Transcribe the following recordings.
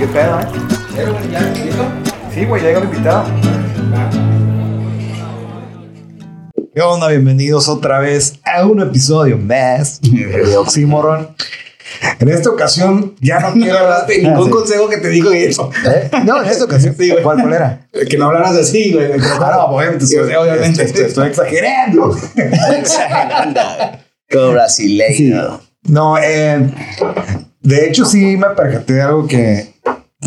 ¿Qué pedo, eh? Sí, güey, llega el invitado. ¿Qué onda? Bienvenidos otra vez a un episodio más de Oxymoron. En esta ocasión ya no quiero hablar de ningún consejo que te digo eso. ¿Eh? No, en esta ocasión sí, güey. ¿Cuál, cuál era? Que no hablaras así, güey. Ah, no, obviamente, sí, obviamente estoy, estoy exagerando. Como brasileño. No, eh, de hecho sí me percaté de algo que,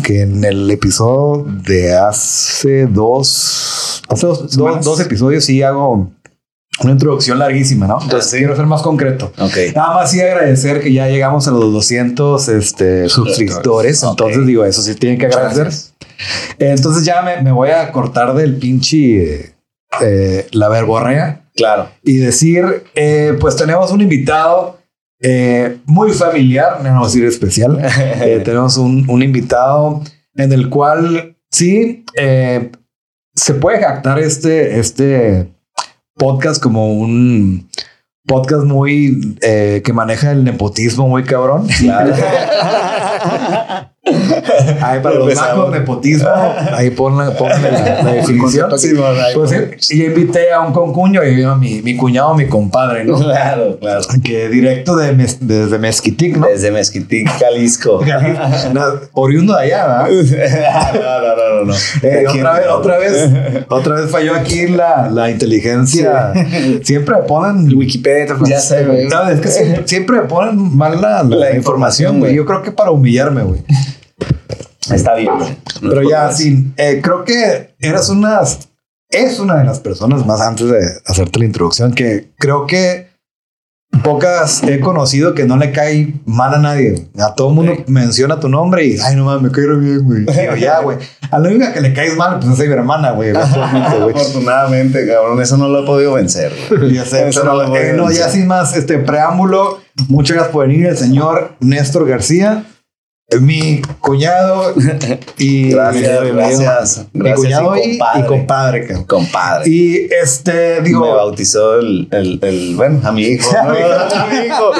que en el episodio de hace dos, hace dos, dos, dos episodios sí hago una introducción larguísima, ¿no? Entonces quiero ser más concreto. Ok. Nada más sí agradecer que ya llegamos a los 200 este, suscriptores. Entonces digo, eso sí tienen que agradecer. Entonces ya me, me voy a cortar del pinche eh, eh, la verborrea Claro. y decir, eh, pues tenemos un invitado eh, muy familiar, no vamos a decir especial. Eh, tenemos un, un invitado en el cual sí eh, se puede jactar este, este podcast como un podcast muy que maneja el nepotismo muy cabrón. Ahí para los macos, nepotismo, ahí ponle, ponle la, la definición. Sí, Pues sí, y invité a un concuño y vino mi, mi cuñado, mi compadre, ¿no? Claro, claro. Que directo de Mez- desde Mezquitic, ¿no? Desde Mezquitic, Jalisco. No, oriundo de allá, ¿verdad? no, no, no, no. Eh, otra vez, otra vez, otra vez falló aquí la, la inteligencia. Siempre me ponen Wikipedia. Ya sé, güey. No, es que siempre, siempre ponen mal la, la La información, güey. Yo creo que para humillarme, güey. Está bien. No Pero ya, más. sí, eh, creo que eras unas, es una de las personas más antes de hacerte la introducción que creo que pocas he conocido que no le cae mal a nadie. A todo el mundo menciona tu nombre y, ay, no mames, me re bien, güey. Digo, ya, güey. A la única que le caes mal, pues es mi hermana, güey. Afortunadamente, cabrón, eso no lo he podido vencer. güey. Ya sé, Eso pero, no eh, no, ya sin más este preámbulo, muchas gracias por venir el señor Néstor García, mi cuñado y Gracias, mi- gracias. mi Gracias cuñado y compadre. y compadre. Compadre. Y este, me digo, bautizó el, el, el, bueno, a mi hijo. A mi hijo. a mi hijo.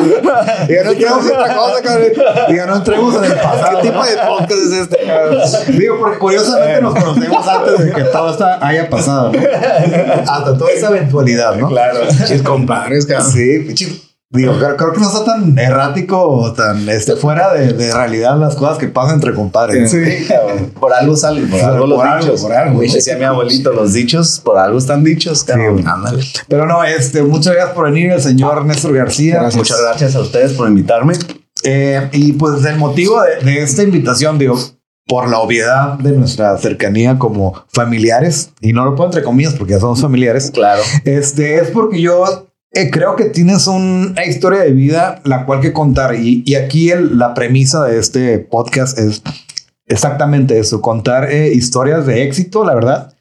digo, no entremos en otra cosa, cabrón. Digo, no entremos en el pasado. ¿Qué tipo de podcast es este, cabrón? Digo, porque curiosamente nos conocemos antes de que todo esto haya pasado, ¿no? Hasta toda esa eventualidad, ¿no? Claro. Chis compadres, cabrón. Sí, pinche- Digo, creo, creo que no está tan errático o tan este, fuera de, de realidad las cosas que pasan entre compadres. Sí. Por algo salen, por Por algo los algo, dichos. por algo. Decía mi abuelito, los dichos por algo están dichos, güey. Ándale. Pero no, este, muchas gracias por venir, el señor Néstor García. Muchas gracias a ustedes por invitarme. Eh, y pues el motivo de, de esta invitación, digo, por la obviedad de nuestra cercanía como familiares, y no lo pongo entre comillas porque ya somos familiares, Claro. este, es porque yo eh, creo que tienes un- una historia de vida la cual que contar. Y, y aquí el- la premisa de este podcast es exactamente eso, contar eh, historias de éxito, la verdad.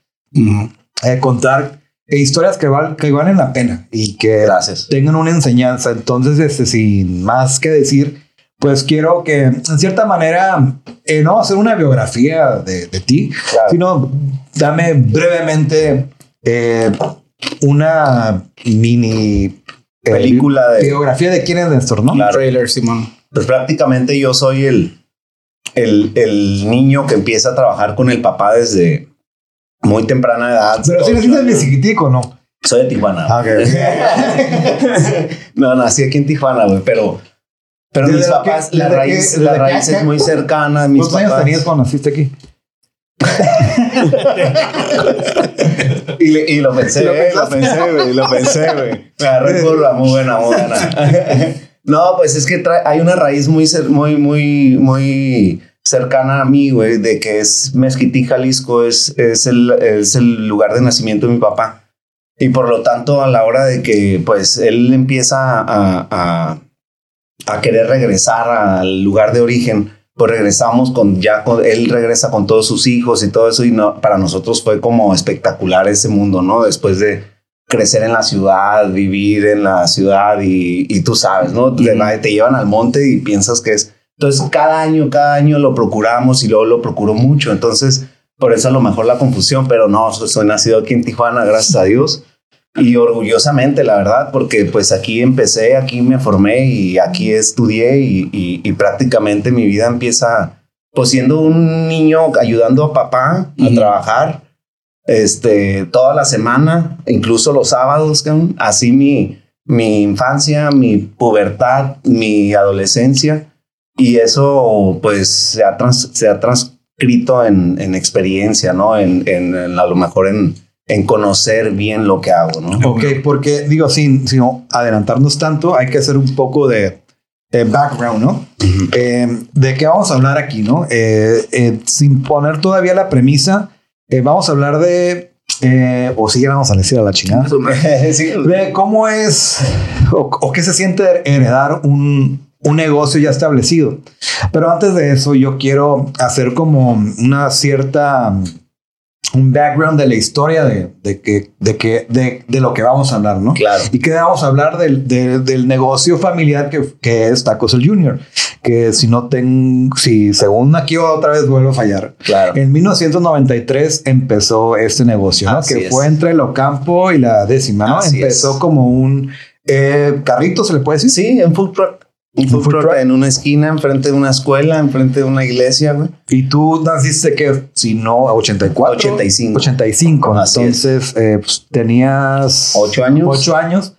Eh, contar eh, historias que, val- que valen la pena y que Gracias. tengan una enseñanza. Entonces, este, sin más que decir, pues quiero que, en cierta manera, eh, no hacer una biografía de, de ti, Claro. sino dame brevemente eh, una mini eh, Película de- biografía de quién es Néstor, ¿no? Claro. trailer, Simón. Pues prácticamente yo soy el, el, el niño que empieza a trabajar con el papá desde muy temprana edad. Pero si naciste de. Mexicitico, ¿no? Soy de Tijuana. Ah, ok. no, nací aquí en Tijuana, güey, pero, pero ¿Desde mis papás, la desde raíz, qué- la raíz es muy cercana. Mis ¿Cuántos años tenías cuando naciste aquí? Y, le- y lo pensé, ¿Lo eh, lo pensé, güey, lo pensé, güey. Me agarré en curva, muy buena, muy buena. no, pues es que trae- hay una raíz muy, muy, muy, muy cercana a mí, güey, de que es Mezquití, Jalisco, es, es, el, es el lugar de nacimiento de mi papá. Y por lo tanto, a la hora de que, pues, él empieza a, a, a querer regresar al lugar de origen, pues regresamos con ya con, él regresa con todos sus hijos y todo eso y no para nosotros fue como espectacular ese mundo no después de crecer en la ciudad vivir en la ciudad y, y tú sabes no te, te llevan al monte y piensas que es entonces cada año cada año lo procuramos y luego lo procuro mucho. Entonces por eso a lo mejor la confusión pero no soy nacido aquí en Tijuana gracias a Dios y orgullosamente, la verdad, porque pues aquí empecé, aquí me formé y aquí estudié y, y- y prácticamente mi vida empieza pues siendo un niño ayudando a papá a trabajar, este, toda la semana, incluso los sábados, así mi, mi infancia, mi pubertad, mi adolescencia, y eso pues se ha, se ha transcrito en, en, experiencia, ¿no? En, en, a lo mejor en, en conocer bien lo que hago, ¿no? Ok, porque digo, sin, sin adelantarnos tanto, hay que hacer un poco de, background, ¿no? Eh, ¿De qué vamos a hablar aquí, no? Eh, eh, sin poner todavía la premisa, vamos a hablar de o si vamos a decir a la chingada. de cómo es o, qué se siente heredar un, un, negocio ya establecido. Pero antes de eso, yo quiero hacer como una cierta un background de la historia de, de, que, de, que, de, de, lo que vamos a hablar, ¿no? Claro. Y que vamos a hablar del, del negocio familiar que, que, es Tacos el Junior. Que si no tengo, si según aquí otra vez vuelvo a fallar. Claro. En 1993 empezó este negocio, ¿no? que fue entre el Ocampo y la décima, ¿no? empezó como un eh, carrito, se le puede decir. Sí, en food truck. Un food, truck en una esquina, enfrente de una escuela, enfrente de una iglesia, güey. Y tú naciste que, si no, 84. 85. 85. Entonces, eh, pues, tenías... Ocho años. Ocho años,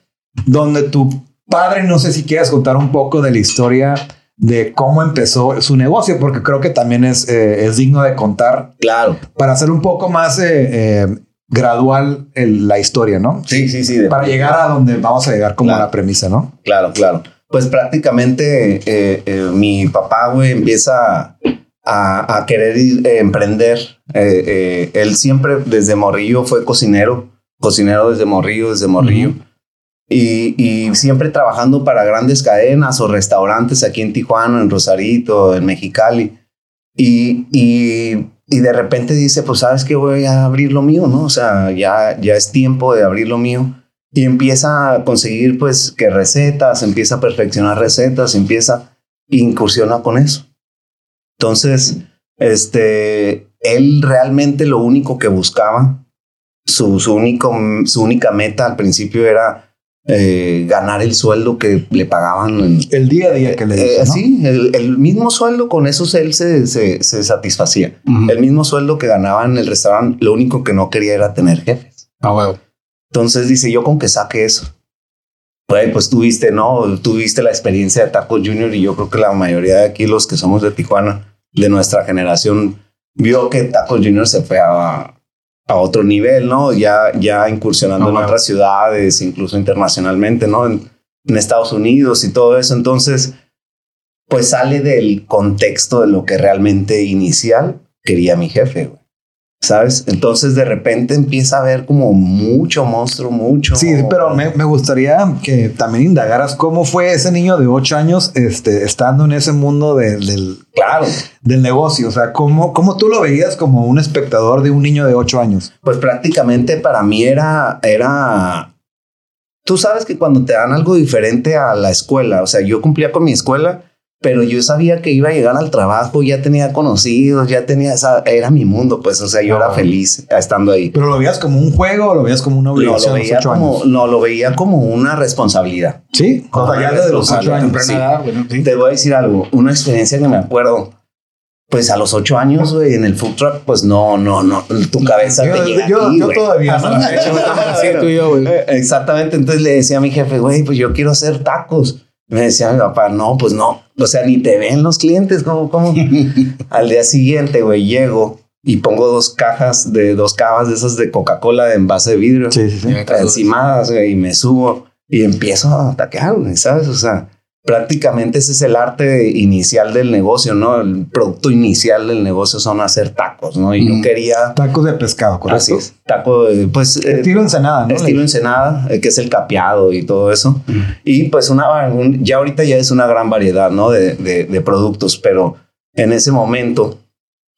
donde tu padre, no sé si quieres contar un poco de la historia de cómo empezó su negocio, porque creo que también es, eh, es digno de contar. Claro. Para hacer un poco más eh, gradual la historia, ¿no? Sí, sí, sí. Para llegar a donde vamos a llegar como la premisa, ¿no? Claro, claro pues prácticamente eh, eh, mi papá, güey, empieza a, querer eh, emprender. él siempre desde morrillo fue cocinero, cocinero desde morrillo, desde morrillo. y, siempre trabajando para grandes cadenas o restaurantes aquí en Tijuana, en Rosarito, en Mexicali. Y, y, y, de repente dice, pues sabes que voy a abrir lo mío, ¿no? O sea, ya, ya es tiempo de abrir lo mío y empieza a conseguir pues que recetas, empieza a perfeccionar recetas, empieza incursiona con eso. Entonces, este, él realmente lo único que buscaba, su, su, único, su única meta al principio era eh, ganar el sueldo que le pagaban. el día a día que le eh, dieron. Sí, el, mismo sueldo, con eso él se, se, se satisfacía. El mismo sueldo que ganaba en el restaurante, lo único que no quería era tener jefes. Ah, bueno. Entonces dice, yo con que saque eso. Pues, pues tuviste, ¿no? Tuviste la experiencia de Taco Junior y yo creo que la mayoría de aquí, los que somos de Tijuana, de nuestra generación, vio que Taco Junior se fue a, a otro nivel, ¿no? Ya, ya incursionando en otras ciudades, incluso internacionalmente, ¿no? En, en Estados Unidos y todo eso. Entonces, pues sale del contexto de lo que realmente inicial quería mi jefe, güey. ¿Sabes? Entonces de repente empieza a ver como mucho monstruo, mucho. Sí, pero me, gustaría que también indagaras cómo fue ese niño de ocho años este, estando en ese mundo del, claro. del negocio. O sea, ¿cómo, ¿cómo tú lo veías como un espectador de un niño de ocho años? Pues prácticamente para mí era, era... Tú sabes que cuando te dan algo diferente a la escuela, o sea, yo cumplía con mi escuela pero yo sabía que iba a llegar al trabajo, ya tenía conocidos, ya tenía esa, era mi mundo, pues, o sea, yo era ah. feliz estando ahí. ¿Pero lo veías como un juego o lo veías como una obligación? No, lo veía, como, no, lo veía como una responsabilidad. Sí, de los ocho años. Te voy a decir algo, una experiencia que me acuerdo. Pues a los ocho años, güey, en el food truck, pues no, no, no, tu cabeza yo, te llega Yo, yo todavía, ¿no? Exactamente, entonces le decía a mi jefe, güey, pues yo quiero hacer tacos. Me decía mi papá, no, pues no, o sea, ni te ven los clientes, ¿cómo? cómo? Al día siguiente, güey, llego y pongo dos cajas de dos cavas de esas de Coca-Cola de envase de vidrio. Sí, sí, sí. Encimadas, güey, y me subo y empiezo a ataquear, güey, ¿sabes? O sea, prácticamente ese es el arte inicial del negocio, ¿no? El producto inicial del negocio son hacer tacos, ¿no? Y yo quería... Tacos de pescado, ¿correcto? Así es. Taco, de, pues... Eh, estilo ensenada, ¿no? Estilo ensenada, eh, que es el capeado y todo eso. Y pues una... ya ahorita ya es una gran variedad, ¿no? De, de, productos, pero en ese momento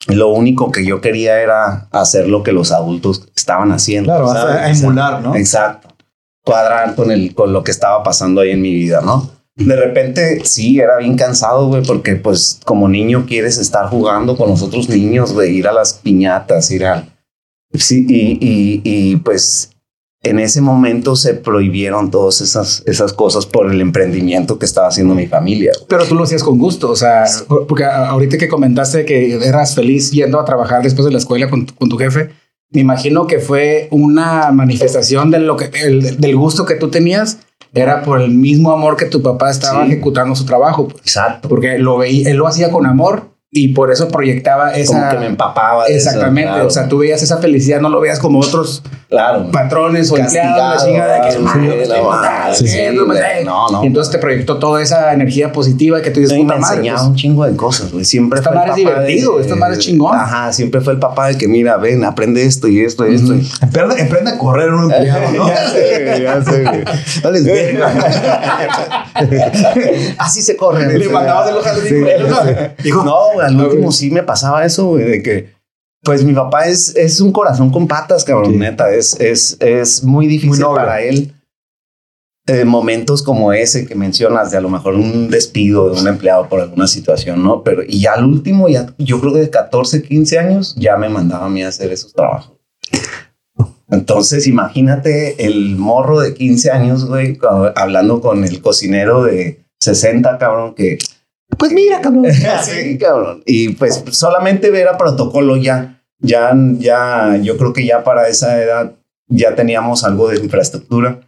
lo único que yo quería era hacer lo que los adultos estaban haciendo. Claro, a emular, ¿no? Exacto. Cuadrar con, el, con lo que estaba pasando ahí en mi vida, ¿no? De repente sí, era bien cansado, güey, porque pues como niño quieres estar jugando con los otros niños, güey, ir a las piñatas, ir a... Sí, y, y, y pues en ese momento se prohibieron todas esas, esas cosas por el emprendimiento que estaba haciendo mi familia. Pero tú lo hacías con gusto, o sea, porque ahorita que comentaste que eras feliz yendo a trabajar después de la escuela con, con tu jefe, me imagino que fue una manifestación de lo que, el, del gusto que tú tenías era por el mismo amor que tu papá estaba ejecutando su trabajo. Pues. Exacto. Porque lo veía, él lo hacía con amor y por eso proyectaba esa. Como que me empapaba. exactamente. O sea, tú veías esa felicidad, no lo veías como otros claro. patrones o empleados, No, no. Y entonces te proyectó toda esa energía positiva que tú dices, puta me enseñaba pues". un chingo de cosas, güey. Siempre esta fue. divertido, esta madre es chingón. Ajá, siempre fue el papá de que, mira, ven, aprende esto y esto y esto. Emprende, a correr un empleado, ¿no? ya sé, ya sé, güey. Así se corre. Le mandabas el ojalá. Dijo, no, al último sí me pasaba eso, güey, de que, pues mi papá es, es un corazón con patas, cabrón, neta. Es, es, es muy difícil para él. Eh, momentos como ese que mencionas, de a lo mejor un despido de un empleado por alguna situación, ¿no? Pero y ya al último, ya yo creo que de 14, 15 años, ya me mandaba a mí a hacer esos trabajos. Entonces, imagínate el morro de 15 años, güey, hablando con el cocinero de 60, cabrón, que pues mira, cabrón. sí, cabrón. Y pues solamente ver a protocolo ya, ya, ya, yo creo que ya para esa edad ya teníamos algo de infraestructura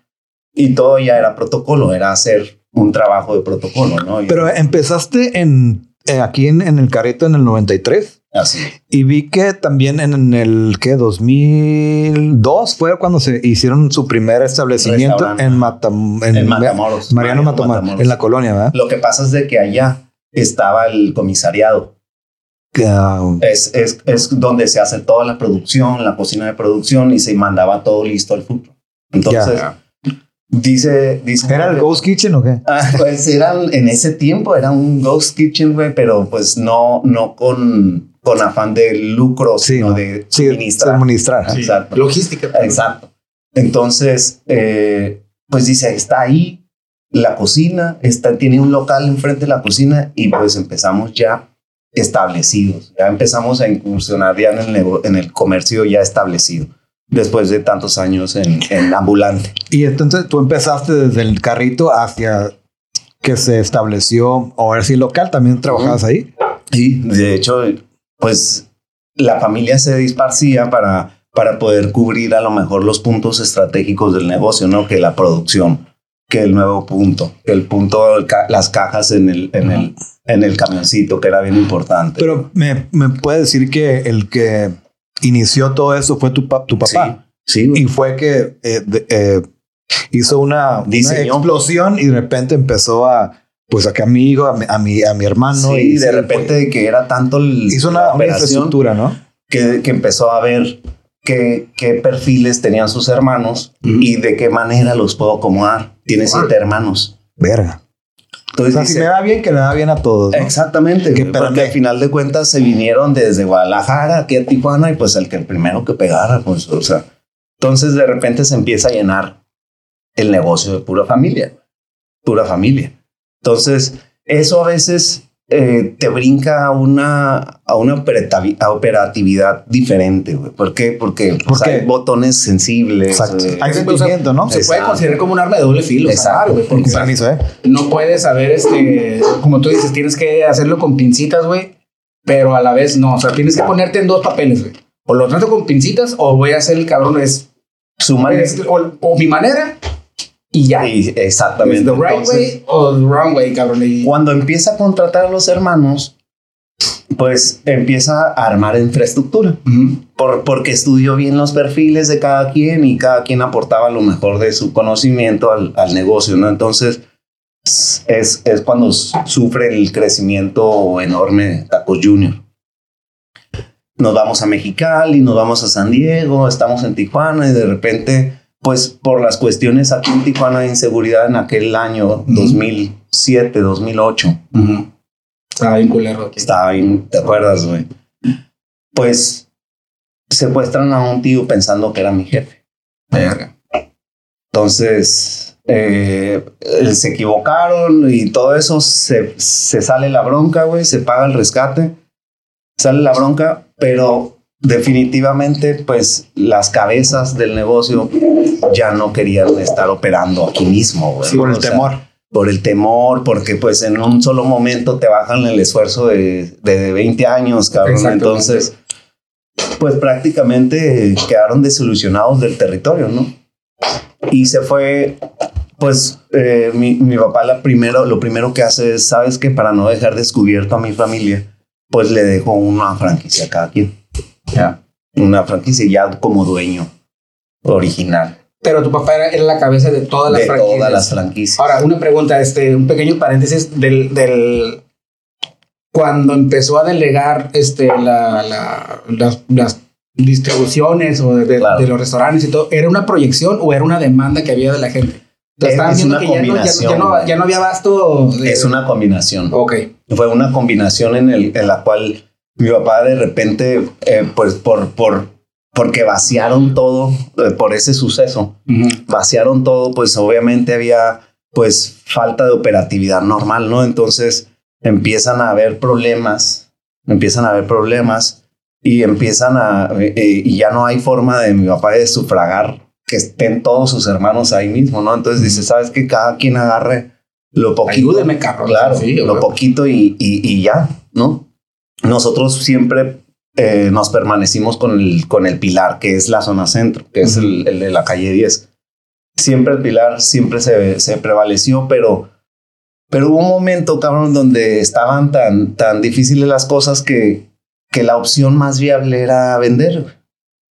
y todo ya era protocolo, era hacer un trabajo de protocolo, ¿no? Pero empezaste en, eh, aquí en, en, el carrito en el 93. Así. Y vi que también en el que 2002 fue cuando se hicieron su primer establecimiento en, Matam en, Matamoros. Mariano, Matamoros, en la colonia, ¿verdad? Lo que pasa es de que allá estaba el comisariado. Es, es, es, donde se hace toda la producción, la cocina de producción y se mandaba todo listo al futuro. Entonces, dice, dice... ¿Era el Ghost Kitchen o qué? Ah, pues eran, en ese tiempo era un Ghost Kitchen, güey, pero pues no, no con, con afán de lucro, sino de suministrar. Exacto. Logística. Exacto. Entonces, eh, pues dice, está ahí, la cocina, está, tiene un local enfrente de la cocina y pues empezamos ya establecidos, ya empezamos a incursionar ya en el, en el comercio ya establecido, después de tantos años en, en ambulante. Y entonces tú empezaste desde el carrito hacia que se estableció, o ver si local, también trabajabas ahí. Y de hecho, pues la familia se disparcía para, para poder cubrir a lo mejor los puntos estratégicos del negocio, ¿no? Que la producción que el nuevo punto, el punto, las cajas en el, en el, en el camioncito, que era bien importante. Pero me, me puede decir que el que inició todo eso fue tu, tu papá. Sí. y fue que eh, eh, hizo una, explosión y de repente empezó a, pues a que a mi hijo, a mi, a mi, hermano. y de repente de que era tanto el, hizo una, una infraestructura, ¿no? Que, que empezó a ver qué, perfiles tenían sus hermanos y de qué manera los puedo acomodar. Tiene siete hermanos. Verga. Entonces, si me da bien, que le da bien a todos. Exactamente. Que, porque al final de cuentas se vinieron desde Guadalajara aquí a Tijuana y pues el que el primero que pegara, pues, o sea. Entonces de repente se empieza a llenar el negocio de pura familia. Pura familia. Entonces, eso a veces eh, te brinca a una, a una operatividad diferente, güey. ¿Por qué? Porque pues, hay botones sensibles. Eh, hay sentimiento, ¿no? Se puede considerar como un arma de doble filo. Exacto. porque, ¿eh? No puedes saber, este, como tú dices, tienes que hacerlo con pincitas, güey, pero a la vez no. O sea, tienes que ponerte en dos papeles, güey. O lo trato con pincitas o voy a hacer el cabrón es su manera. o mi manera y ya. exactamente. the right way o the wrong way, cabrón. Cuando empieza a contratar a los hermanos, pues empieza a armar infraestructura. Por, porque estudió bien los perfiles de cada quien y cada quien aportaba lo mejor de su conocimiento al, al negocio, ¿no? Entonces, es, es cuando sufre el crecimiento enorme Tacos Junior. Nos vamos a Mexicali, nos vamos a San Diego, estamos en Tijuana y de repente pues por las cuestiones aquí en Tijuana de inseguridad en aquel año 2007, 2008. Estaba bien culero aquí. Estaba bien, ¿te acuerdas, güey? Pues secuestran a un tío pensando que era mi jefe. Verga. Entonces, eh, se equivocaron y todo eso, se, se sale la bronca, güey, se paga el rescate, sale la bronca, pero definitivamente, pues las cabezas del negocio ya no querían estar operando aquí mismo. güey. por el O sea, temor. por el temor, porque pues en un solo momento te bajan el esfuerzo de, de 20 años, cabrón. Entonces, pues prácticamente quedaron desilusionados del territorio, ¿no? Y se fue, pues eh, mi, mi papá la primero, lo primero que hace es, ¿sabes que Para no dejar descubierto a mi familia, pues le dejo una franquicia a cada quien. Ya. Una franquicia ya como dueño original Pero tu papá era, era la cabeza de todas las de franquicias. todas las franquicias. Ahora, una pregunta, este, un pequeño paréntesis del, del cuando empezó a delegar este, la, la- las, las distribuciones o de, de- Claro. de los restaurantes y todo, ¿era una proyección o era una demanda que había de la gente? Es- una que ya, no- combinación, ya no, güey. ya no había abasto. de- es una combinación. Ok. Fue una combinación en, el, en la cual mi papá de repente, eh, pues por, por, porque vaciaron todo eh, por ese suceso, vaciaron todo, pues obviamente había pues falta de operatividad normal, ¿no? Entonces empiezan a haber problemas, empiezan a haber problemas y empiezan a, eh, y ya no hay forma de mi papá de sufragar que estén todos sus hermanos ahí mismo, ¿no? Entonces dice, ¿sabes que Cada quien agarre lo poquito. Ayúdeme, cabrón. Claro, Sí, lo poquito y, y, y ya, ¿no? Nosotros siempre eh, nos permanecimos con el, con el pilar, que es la zona centro, que es el, el de la calle 10. Siempre el pilar, siempre se, se prevaleció, pero, pero hubo un momento, cabrón, donde estaban tan, tan difíciles las cosas que, que la opción más viable era vender,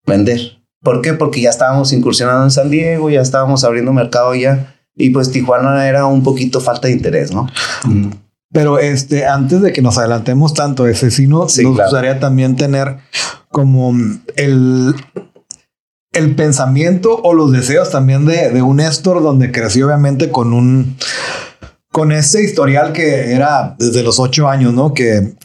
vender. ¿Por qué? Porque ya estábamos incursionando en San Diego, ya estábamos abriendo mercado ya, y pues Tijuana era un poquito falta de interés, ¿no? Ujú. Pero este, antes de que nos adelantemos tanto, ese sí, no, Sí, nos claro. gustaría también tener como el, el pensamiento o los deseos también de, de un Néstor, donde creció obviamente con un con ese historial que era desde los ocho años, ¿no? Que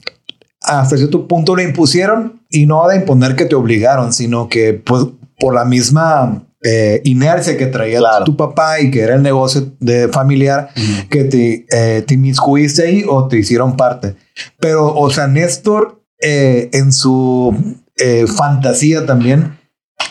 hasta cierto punto le impusieron y no de imponer que te obligaron, sino que pues por la misma eh, inercia que traía Claro. tu papá y que era el negocio de familiar, que te, eh, te inmiscuiste ahí o te hicieron parte. Pero, o sea, Néstor, eh, en su eh, fantasía también,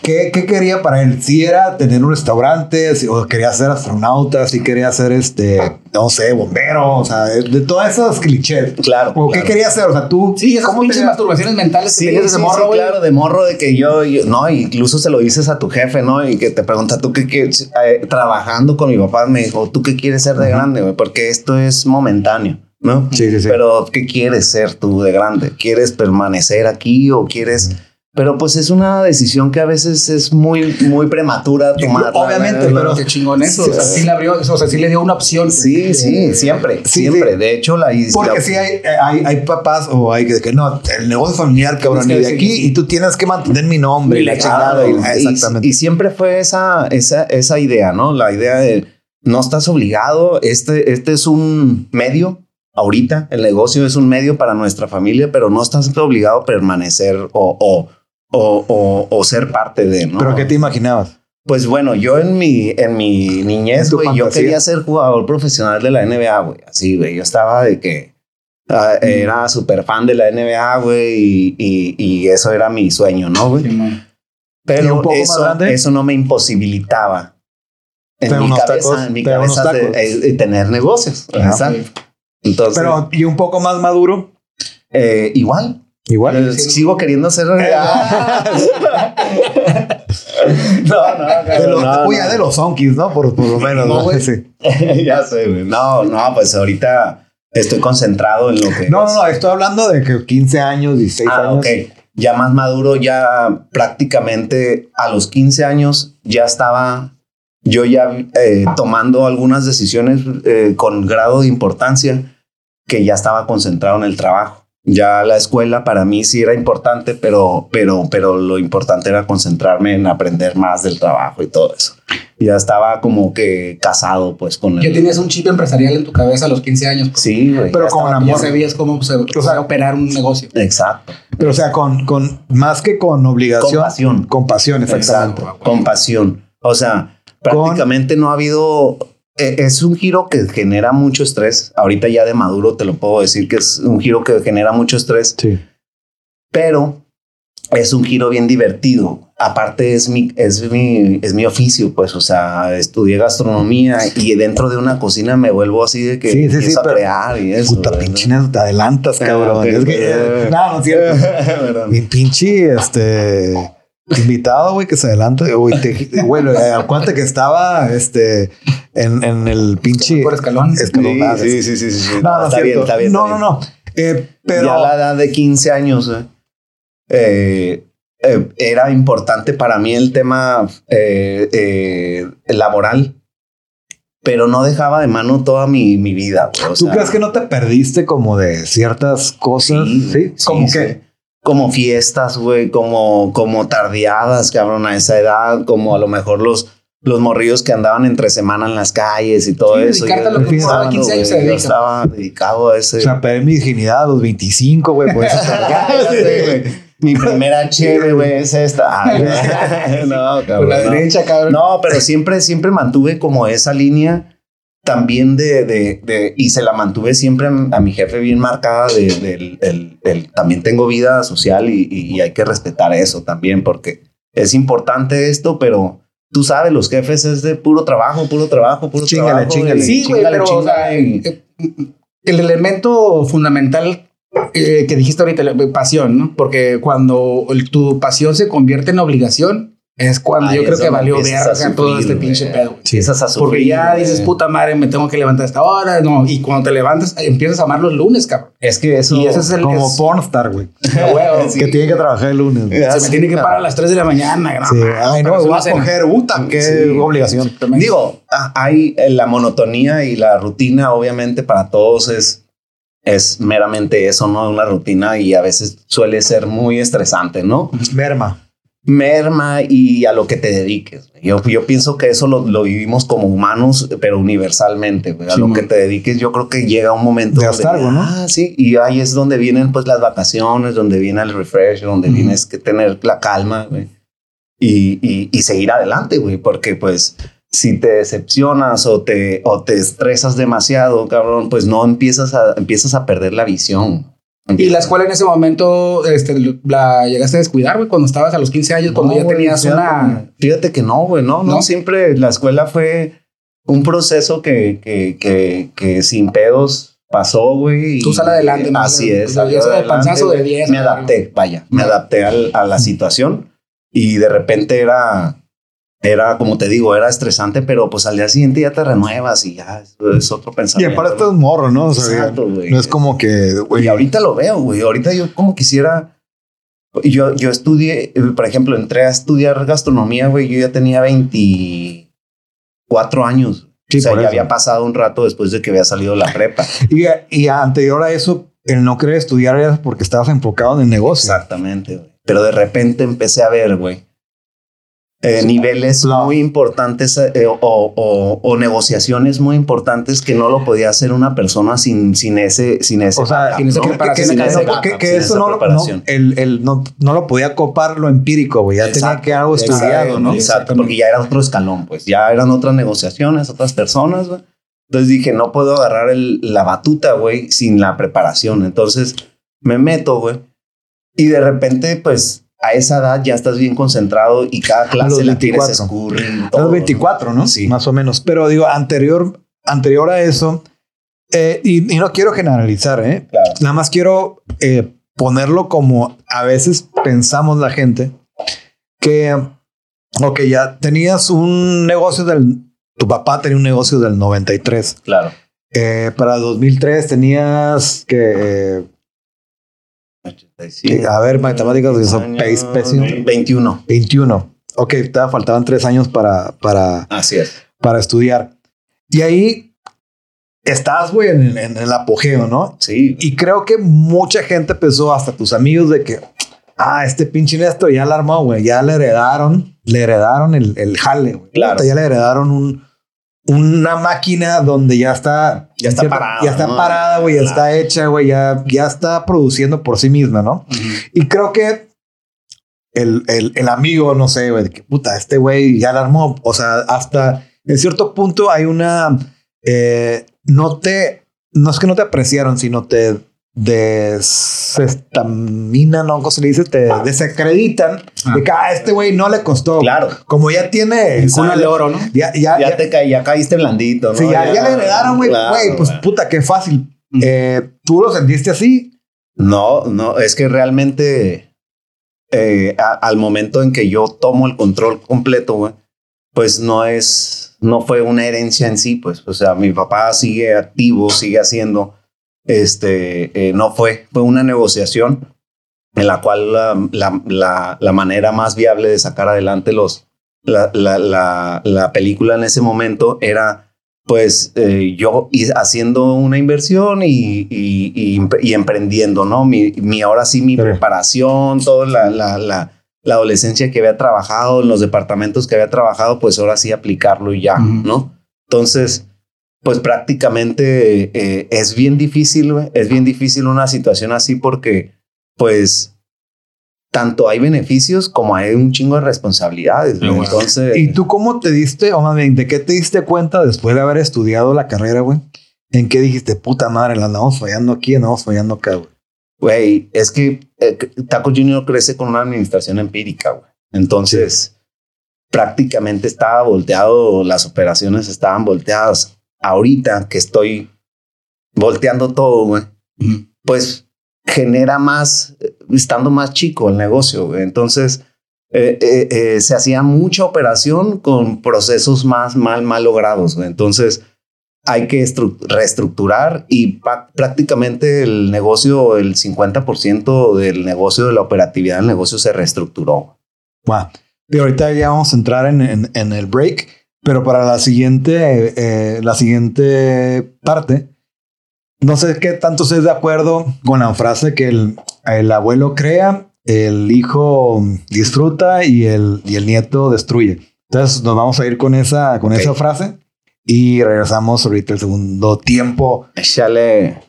¿qué, ¿qué quería para él? Si era tener un restaurante, si, o quería ser astronauta, si quería ser, este, no sé, bombero, o sea, de, de todas esas clichés. Claro. ¿O qué quería hacer? O sea, tú... Sí, esas ¿cómo pinches te- masturbaciones mentales que Sí, tenías sí, sí, morro, güey. claro, de morro de que yo, yo- no, incluso se lo dices a tu jefe, ¿no? Y que te pregunta tú qué quieres, eh, trabajando con mi papá, me dijo, ¿tú qué quieres ser de grande, güey? Porque esto es momentáneo, ¿no? Sí, sí, sí. Pero, ¿qué quieres ser tú de grande? ¿Quieres permanecer aquí o quieres...? Pero pues es una decisión que a veces es muy, muy prematura tomar. obviamente, pero- Qué chingón eso. o sea, sí le abrió, o sea, sí le dio una opción. Sí, sí, siempre, Sí, siempre. sí. De hecho, la... Porque la- sí hay, hay, hay papás o hay que, no, el negocio familiar, cabrón, y de sí, aquí, sí. y tú tienes que mantener mi nombre y la chingada. Claro, y- y- exactamente. Y, siempre fue esa, esa, esa idea, ¿no? La idea de no estás obligado, este, este es un medio. Ahorita el negocio es un medio para nuestra familia, pero no estás obligado a permanecer o, o, o, o, o ser parte de, ¿no? ¿Pero qué te imaginabas? Pues bueno, yo en mi, en mi niñez, ¿En tu güey, yo quería ser jugador profesional de la NBA, güey. Así, güey. Yo estaba de que ah, era súper fan de la NBA, güey, y, y, y eso era mi sueño, ¿no, güey? ¿Y Pero un poco más eso, eso no me imposibilitaba en Tener mi unos cabeza, tacos, en mi cabeza de, tacos. eh, de tener negocios. Exacto. Entonces, Pero, y un poco más maduro, eh, igual. Igual. Eh, sigo queriendo ser. no, no, De los, no, uy, no. ya de los zonkis, ¿no? Por, por lo menos, No, ¿no? güey. Sí. ya sé, güey. No, no, pues ahorita estoy concentrado en lo que. No, es. no, no, estoy hablando de que 15 años, 16 Ah, años. ok. Ya más maduro, ya prácticamente a los 15 años ya estaba yo ya eh, tomando algunas decisiones eh, con grado de importancia que ya estaba concentrado en el trabajo. Ya la escuela para mí sí era importante, pero, pero, pero lo importante era concentrarme en aprender más del trabajo y todo eso. Ya estaba como que casado pues con Ya el... tenías un chip empresarial en tu cabeza a los 15 años. pues. Sí, güey. Pero ya con estaba- Ya amor. sabías cómo se, o sea, operar un negocio. Exacto. Pero, o sea, con, con más que con obligación. Con pasión. Con pasión, exactamente. Exacto, con pasión. O sea, prácticamente no ha habido. Eh, Es un giro que genera mucho estrés. Ahorita ya de maduro te lo puedo decir que es un giro que genera mucho estrés, Sí. pero es un giro bien divertido. Aparte es mi, es mi, es mi oficio, pues, o sea, estudié gastronomía y dentro de una cocina me vuelvo así de que Sí, sí, empiezo sí, a pero- crear y eso. Puta, pinche te adelantas, cabrón. ok, es que, no, no es cierto. Mi pinche, este, invitado, güey, que se adelanta. Güey, te- bueno, eh, acuérdate que estaba, este, en, en el pinche Por escalón. escalón. Sí, sí, sí, sí, sí. No, no, está es bien, está bien. No, está no, bien. no. Eh, pero Ya a la edad de 15 años, eh, eh, eh, era importante para mí el tema eh, eh, laboral, pero no dejaba de mano toda mi, mi vida. güey, o ¿tú sea, crees que no te perdiste como de ciertas cosas? Sí, Sí, sí, como sí. que. Como fiestas, güey, como, como tardeadas, cabrón, a esa edad, como a lo mejor los, los morrillos que andaban entre semana en las calles y todo Sí, eso. lo que uno estaba, a 15 años se güey, yo estaba dedicado a ese. O sea, perdí mi virginidad a los 25, güey, por eso. Mi primera chévere, güey, es esta. No, cabrón. la no. derecha, cabrón. No, pero siempre, siempre mantuve como esa línea también de, de, de- y se la mantuve siempre a mi jefe bien marcada de, del- el- el- también tengo vida social y, y- y hay que respetar eso también porque es importante esto, pero tú sabes, los jefes es de puro trabajo, puro trabajo, puro Chíngale, trabajo. chíngale. y Sí, güey, chíngale, pero o sea, eh, el elemento fundamental eh, que dijiste ahorita, la pasión, ¿no? Porque cuando el- tu pasión se convierte en obligación, es cuando yo creo que valió verga todo este pinche pedo. güey. Empiezas a sufrir. Porque ya dices, güey. puta madre, me tengo que levantar a esta hora. No, y cuando te levantas, empiezas a amar los lunes, cabrón. Es que eso... Y ese es el. Como es- pornstar, güey. Sí. Que tiene que trabajar el lunes. Se me sí, tiene que parar a las 3 de la mañana. Sí, ay, no, voy a coger, puta, qué Sí. obligación. Digo, ah, hay eh, la monotonía y la rutina, obviamente, para todos es, es meramente eso, ¿no? Una rutina y a veces suele ser muy estresante, ¿no? Merma. Merma y a lo que te dediques. Yo, yo pienso que eso lo, lo vivimos como humanos, pero universalmente. A lo man. que te dediques, yo creo que llega un momento. De donde, ¿no? Ah, sí. Y ahí es donde vienen pues las vacaciones, donde viene el refresh, donde tienes que tener la calma. Y, y, y seguir adelante, güey, porque pues si te decepcionas o te, o te estresas demasiado, cabrón, pues no empiezas a, empiezas a perder la visión. Y la escuela en ese momento, este, la llegaste a descuidar, güey, cuando estabas a los 15 años, cuando No, ya güey, tenías fíjate, una. Fíjate que no, güey, no, no, ¿No? siempre la escuela fue un proceso que, que, que, que sin pedos pasó, güey. Tú sal adelante, ¿no? Así es. Ya ese de adelante, panzazo de güey. 10, Me adapté, vaya, me adapté al- a la situación y de repente era, era, como te digo, era estresante, pero pues al día siguiente ya te renuevas y ya es, es otro Y pensamiento. aparte es morro, ¿no? O sea, Exacto, güey. no es como que, güey, Y ahorita lo veo, güey. Ahorita yo como quisiera. Yo, yo estudié, por ejemplo, entré a estudiar gastronomía, güey. Yo ya tenía 24 años. Sí, o sea, ya eso. había pasado un rato después de que había salido la prepa. Y, y anterior a eso, el no querer estudiar era porque estabas enfocado en el negocio. Exactamente, güey. Pero de repente empecé a ver, güey, eh, niveles muy importantes eh, o, o- o negociaciones muy importantes que no lo podía hacer una persona sin, sin ese, sin ese. O sea, backup, sin esa ¿no? preparación que- que- no, que- que sin eso no, no, el, el no, no lo podía copar lo empírico, güey. Ya tenía Exacto, que algo estudiado, ¿no? Exacto, porque ya era otro escalón, pues ya eran otras negociaciones, otras personas, güey. Entonces dije, no puedo agarrar el- la batuta, güey, sin la preparación. Entonces me meto, güey. Y de repente, pues a esa edad ya estás bien concentrado y cada clase los la tienes 24. escurrir. y A los todo, 24, ¿no? Sí. Más o menos. Pero digo, anterior, anterior a eso, eh, y, y no quiero generalizar, ¿eh? Claro. Nada más quiero eh, ponerlo como a veces pensamos la gente que, ok, ya tenías un negocio del, tu papá tenía un negocio del 93. Claro. Eh, para 2003 tenías que, eh, 85, a ver, matemáticas que son pésimo. 21. 21. Ok, te faltaban tres años para, para, Así es. para estudiar. Y ahí estás, güey, en, en el apogeo, ¿no? Sí. Y creo que mucha gente pensó, hasta tus amigos, de que, ah, este pinche Néstor ya la armó, güey, ya le heredaron, le heredaron el, el jale, güey. Claro. Ya le heredaron un, una máquina donde ya está, Ya está parada, ya está ¿no? parada, güey, ya Claro. está hecha, güey, ya, ya está produciendo por sí misma, ¿no? Y creo que el, el, el amigo, no sé, güey, de que puta, este güey ya la armó. O sea, hasta en cierto punto hay una. eh, no te. No es que no te apreciaron, sino te desestamina, ¿no? ¿Cómo se le dice? Te desacreditan Ah. de que ah, este güey no le costó. Claro. Como ya tiene. En cuna de oro, ¿no? Ya, ya, Ya, ya, te ca- ya caíste blandito, ¿no? sí, ya, le heredaron, güey. Claro, Güey, pues puta, qué fácil. Mm. Eh, ¿Tú lo sentiste así? No, no, es que realmente eh, a- al momento en que yo tomo el control completo, güey, pues no es, no fue una herencia en sí, pues, o sea, mi papá sigue activo, sigue haciendo, este, eh, no fue, fue una negociación en la cual la, la, la, la manera más viable de sacar adelante los, la, la, la, la película en ese momento era pues eh, yo haciendo una inversión y, y, y, y emprendiendo, ¿no? Mi, mi ahora sí, mi Sí. preparación, toda la, la, adolescencia que había trabajado, en los departamentos que había trabajado, pues ahora sí aplicarlo y ya. ¿no? Entonces, pues prácticamente eh, es bien difícil, es bien difícil una situación así porque, pues, tanto hay beneficios como hay un chingo de responsabilidades, bueno. Entonces, ¿Y tú cómo te diste, o más bien, de qué te diste cuenta después de haber estudiado la carrera, güey? ¿En qué dijiste, puta madre, la andamos fallando aquí, andamos fallando acá, güey? Güey, es que eh, Taco Junior crece con una administración empírica, güey. Entonces, prácticamente estaba volteado, las operaciones estaban volteadas. Ahorita que estoy volteando todo, güey, pues genera más, estando más chico el negocio, güey. Entonces, eh, eh, eh, se hacía mucha operación con procesos más mal, mal logrados, güey. Entonces, hay que estru- reestructurar y prácticamente el negocio, el 50% del negocio, de la operatividad del negocio se reestructuró. Wow. Y ahorita ya vamos a entrar en, en- en el break, pero para la siguiente, eh, la siguiente parte, no sé qué tanto estés de acuerdo con la frase que el, el abuelo crea, el hijo disfruta y el, y el nieto destruye. Entonces nos vamos a ir con esa, con Ok. esa frase y regresamos ahorita el segundo tiempo. Échale.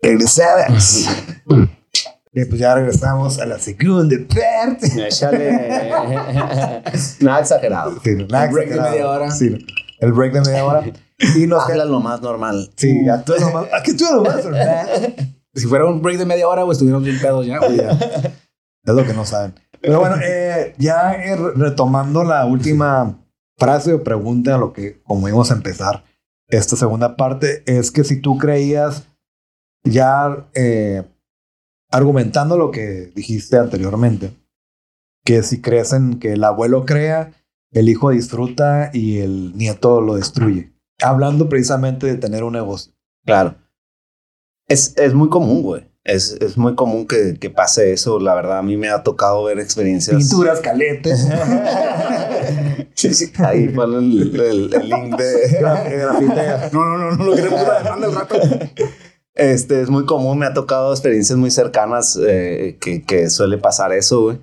Regresamos. y pues ya regresamos a la segunda parte. Échale. Nada exagerado. Sí, nada El break de media hora. Sí, el break de media hora. Y nos Habla lo más normal. Sí, ya tú nomás. Aquí tú nomás, ¿verdad? Si fuera un break de media hora, o estuviéramos bien pedos ya. güey. Ya. Es lo que no saben. Pero bueno, eh, ya eh, re- retomando la última frase o pregunta, lo que como íbamos a empezar esta segunda parte, es que si tú creías ya eh, argumentando lo que dijiste anteriormente, que si crees en que el abuelo crea, el hijo disfruta y el nieto lo destruye. Hablando precisamente de tener un negocio. Claro. Es, es muy común, güey. Es, es muy común que, que pase eso. La verdad, a mí me ha tocado ver experiencias. Pinturas, caletes. sí, sí. Ahí pon el, el- el link de. Grafitea. No, no, no, no lo queremos demanda al rato. Este es muy común. Me ha tocado experiencias muy cercanas eh, que, que suele pasar eso, güey.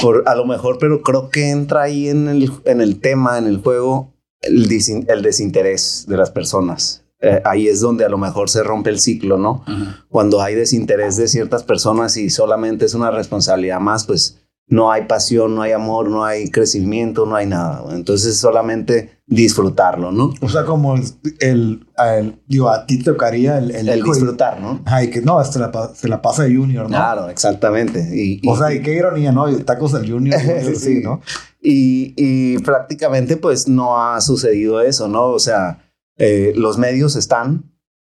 Por, a lo mejor, pero creo que entra ahí en el, en el tema, en el juego, el, disin- el desinterés de las personas. Eh, ahí es donde a lo mejor se rompe el ciclo, ¿no? cuando hay desinterés de ciertas personas y solamente es una responsabilidad más, pues no hay pasión, no hay amor, no hay crecimiento, no hay nada. Entonces solamente disfrutarlo, ¿no? O sea, como el, el, el- digo, a ti te tocaría el, el, El hijo y- disfrutar, ¿no? Ay, que no, se la, se la pasa de Junior, ¿no? Claro, exactamente. Y, y- O sea, y qué ironía, ¿no? Tacos del Junior. sí, Sí. ¿no? y, y prácticamente pues no ha sucedido eso, ¿no? O sea, eh, los medios están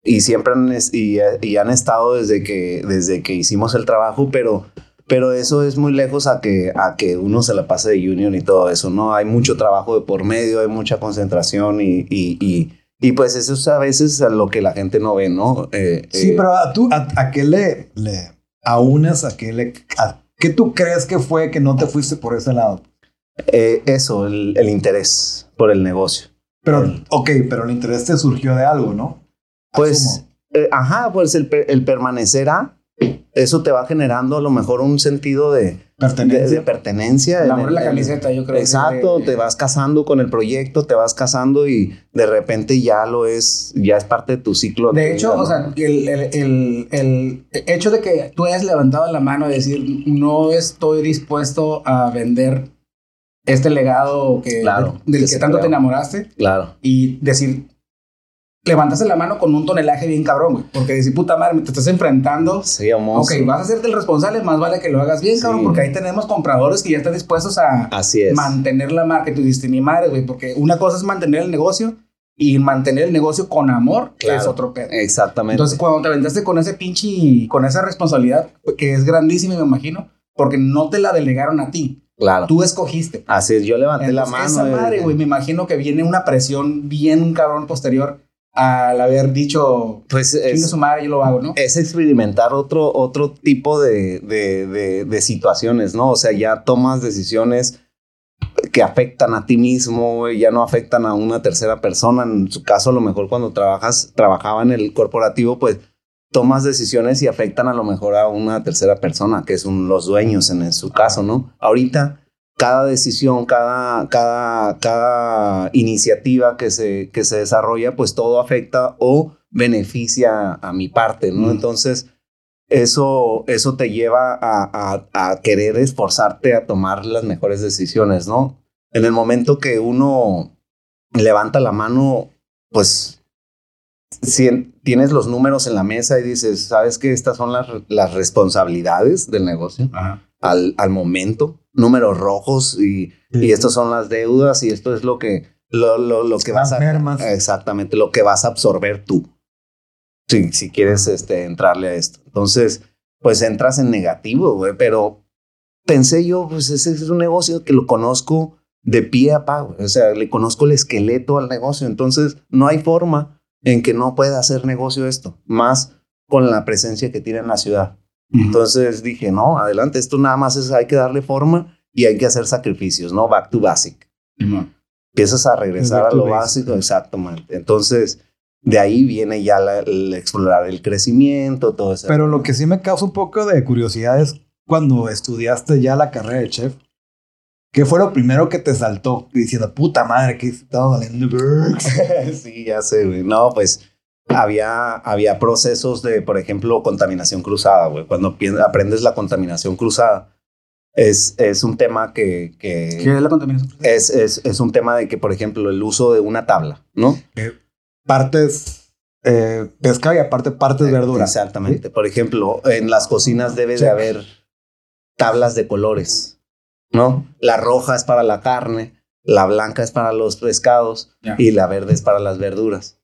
y siempre han, y, y han estado desde que, desde que hicimos el trabajo, pero, pero eso es muy lejos a que, a que uno se la pase de Junior y todo eso, ¿no? Hay mucho trabajo de por medio, hay mucha concentración y, y, y, y, pues eso es a veces a lo que la gente no ve, ¿no? Eh, Sí, eh, pero a, tú, a, a qué le, le aunas? ¿A qué le... A, ¿Qué tú crees que fue que no te fuiste por ese lado? eh, eso, el, el interés por el negocio. Pero, ok, pero el interés te surgió de algo, ¿no? Pues, Asumo. ajá, pues el, el permanecer a, eso te va generando a lo mejor un sentido de, Pertenencia. de pertenencia. El en amor a la en- camiseta, yo creo. Exacto, que- te vas casando con el proyecto, te vas casando y de repente ya lo es, ya es parte de tu ciclo. De hecho, vida, o sea, el, el, el, hecho de que tú hayas levantado la mano y decir, no estoy dispuesto a vender este legado que, Claro, del que tanto te enamoraste Claro, y decir, levantaste la mano con un tonelaje bien cabrón, güey. Porque decir, puta madre, te estás enfrentando. Sí, vamos. Ok, vas a hacerte el responsable, más vale que lo hagas bien, cabrón, Sí. porque ahí tenemos compradores que ya están dispuestos a Así es. mantener la marca. Y tú dices, madre, güey, porque una cosa es mantener el negocio y mantener el negocio con amor, que Claro. es otro pedo. Exactamente. Entonces, cuando te aventaste con ese pinche, con esa responsabilidad, que es grandísima, me imagino, porque no te la delegaron a ti, claro. tú escogiste. Así es, yo levanté la Entonces, mano. Esa madre, güey, me imagino que viene una presión bien cabrón posterior al haber dicho, Pues es, su madre, yo lo hago, ¿no? es experimentar otro, otro tipo de, de, de- de situaciones, ¿no? O sea, ya tomas decisiones que afectan a ti mismo, ya no afectan a una tercera persona. En su caso, a lo mejor cuando trabajas, trabajaba en el corporativo, pues tomas decisiones y afectan a lo mejor a una tercera persona, que son los dueños en, su caso, ¿no? Ahorita, cada decisión, cada, cada, cada iniciativa que se, que se desarrolla, pues todo afecta o beneficia a mi parte, ¿no? Mm. Entonces, eso, eso te lleva a, a- a querer esforzarte a tomar las mejores decisiones, ¿no? En el momento que uno levanta la mano, pues si en- tienes los números en la mesa y dices, ¿sabes que Estas son las, las responsabilidades del negocio Ajá. al, al momento, números rojos y, y estas son las deudas y esto es lo que, lo, lo, lo que vas a... mermas. Exactamente, lo que vas a absorber tú. Si, si quieres este, entrarle a esto. Entonces, pues entras en negativo, güey, pero pensé yo, pues ese es un negocio que lo conozco de pie a pa, güey. O sea, le conozco el esqueleto al negocio. Entonces, no hay forma en que no pueda hacer negocio esto, más con la presencia que tiene en la ciudad. Entonces dije, no, adelante, esto nada más es, hay que darle forma y hay que hacer sacrificios, ¿no? Back to basic. Empiezas a regresar a lo básico, exactamente. Entonces, de ahí viene ya la- el explorar el crecimiento, todo eso. Pero lo que sí me causa un poco de curiosidad es cuando estudiaste ya la carrera de chef. ¿Qué fue lo primero que te saltó? Diciendo, puta madre, que estaba valiendo vergs"? sí, ya sé, güey. No, pues había, había procesos de, por ejemplo, contaminación cruzada, güey. Cuando aprendes la contaminación cruzada, es, es un tema que... que ¿Qué es la contaminación? es, es, es un tema de que, por ejemplo, el uso de una tabla, ¿no? Partes eh, pesca y aparte partes verdura. Exactamente. Por ejemplo, en las cocinas debe de haber tablas de colores, ¿no? La roja es para la carne, la blanca es para los pescados y la verde es para las verduras.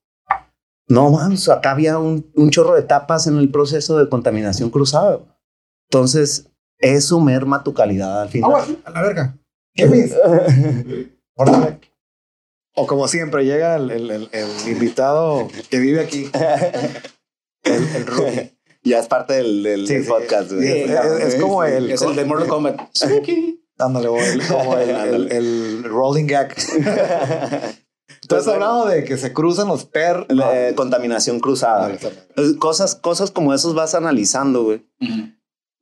No, vamos, acá había un, un chorro de tapas en el proceso de contaminación cruzada. Entonces, eso merma tu calidad al final. Agua, a la verga. ¿Qué. O como siempre, llega el, el- el- el invitado que vive aquí. El, el Ruby. ya es parte del, del- Sí, del sí. podcast. Sí, es- es- es como el- Es el de Mortal Kombat. Dándole como el, el- el rolling gag. Entonces hablando de que se cruzan los per... La, eh, contaminación cruzada. Eh, Cosas, cosas como esos vas analizando, güey.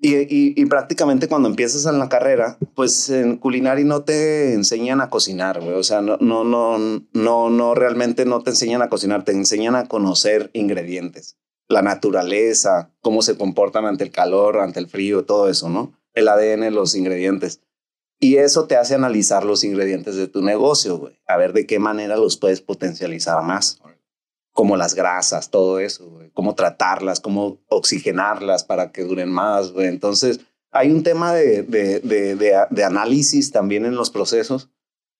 Y, y, y prácticamente cuando empiezas en la carrera, pues en culinaria no te enseñan a cocinar, güey. O sea, no, no, no, no, no, realmente no te enseñan a cocinar, te enseñan a conocer ingredientes, la naturaleza, cómo se comportan ante el calor, ante el frío, todo eso, ¿no? El ADN, los ingredientes. Y eso te hace analizar los ingredientes de tu negocio, güey. A ver de qué manera los puedes potencializar más. Como las grasas, todo eso. Cómo tratarlas, cómo oxigenarlas para que duren más, güey. Entonces, hay un tema de, de, de, análisis también en los procesos.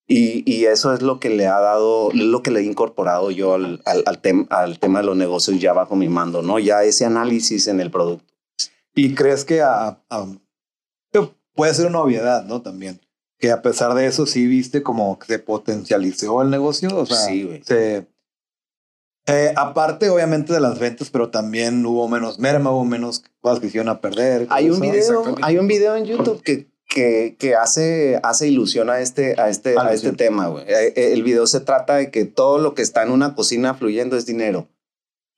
Y, y eso es lo que le ha dado, lo que le he incorporado yo al, al, al, al tema de los negocios ya bajo mi mando, ¿no? Ya ese análisis en el producto. ¿Y crees que a- puede ser una obviedad, ¿no? También. Que a pesar de eso sí viste como que se potencializó el negocio. O sea, Sí, güey. se- eh, aparte, obviamente, de las ventas, pero también hubo menos merma, hubo menos cosas que hicieron a perder. Hay un video, hay un video en YouTube que, que, que hace, hace ilusión a este, a este, a este tema, güey. Eh, eh, El video se trata de que todo lo que está en una cocina fluyendo es dinero.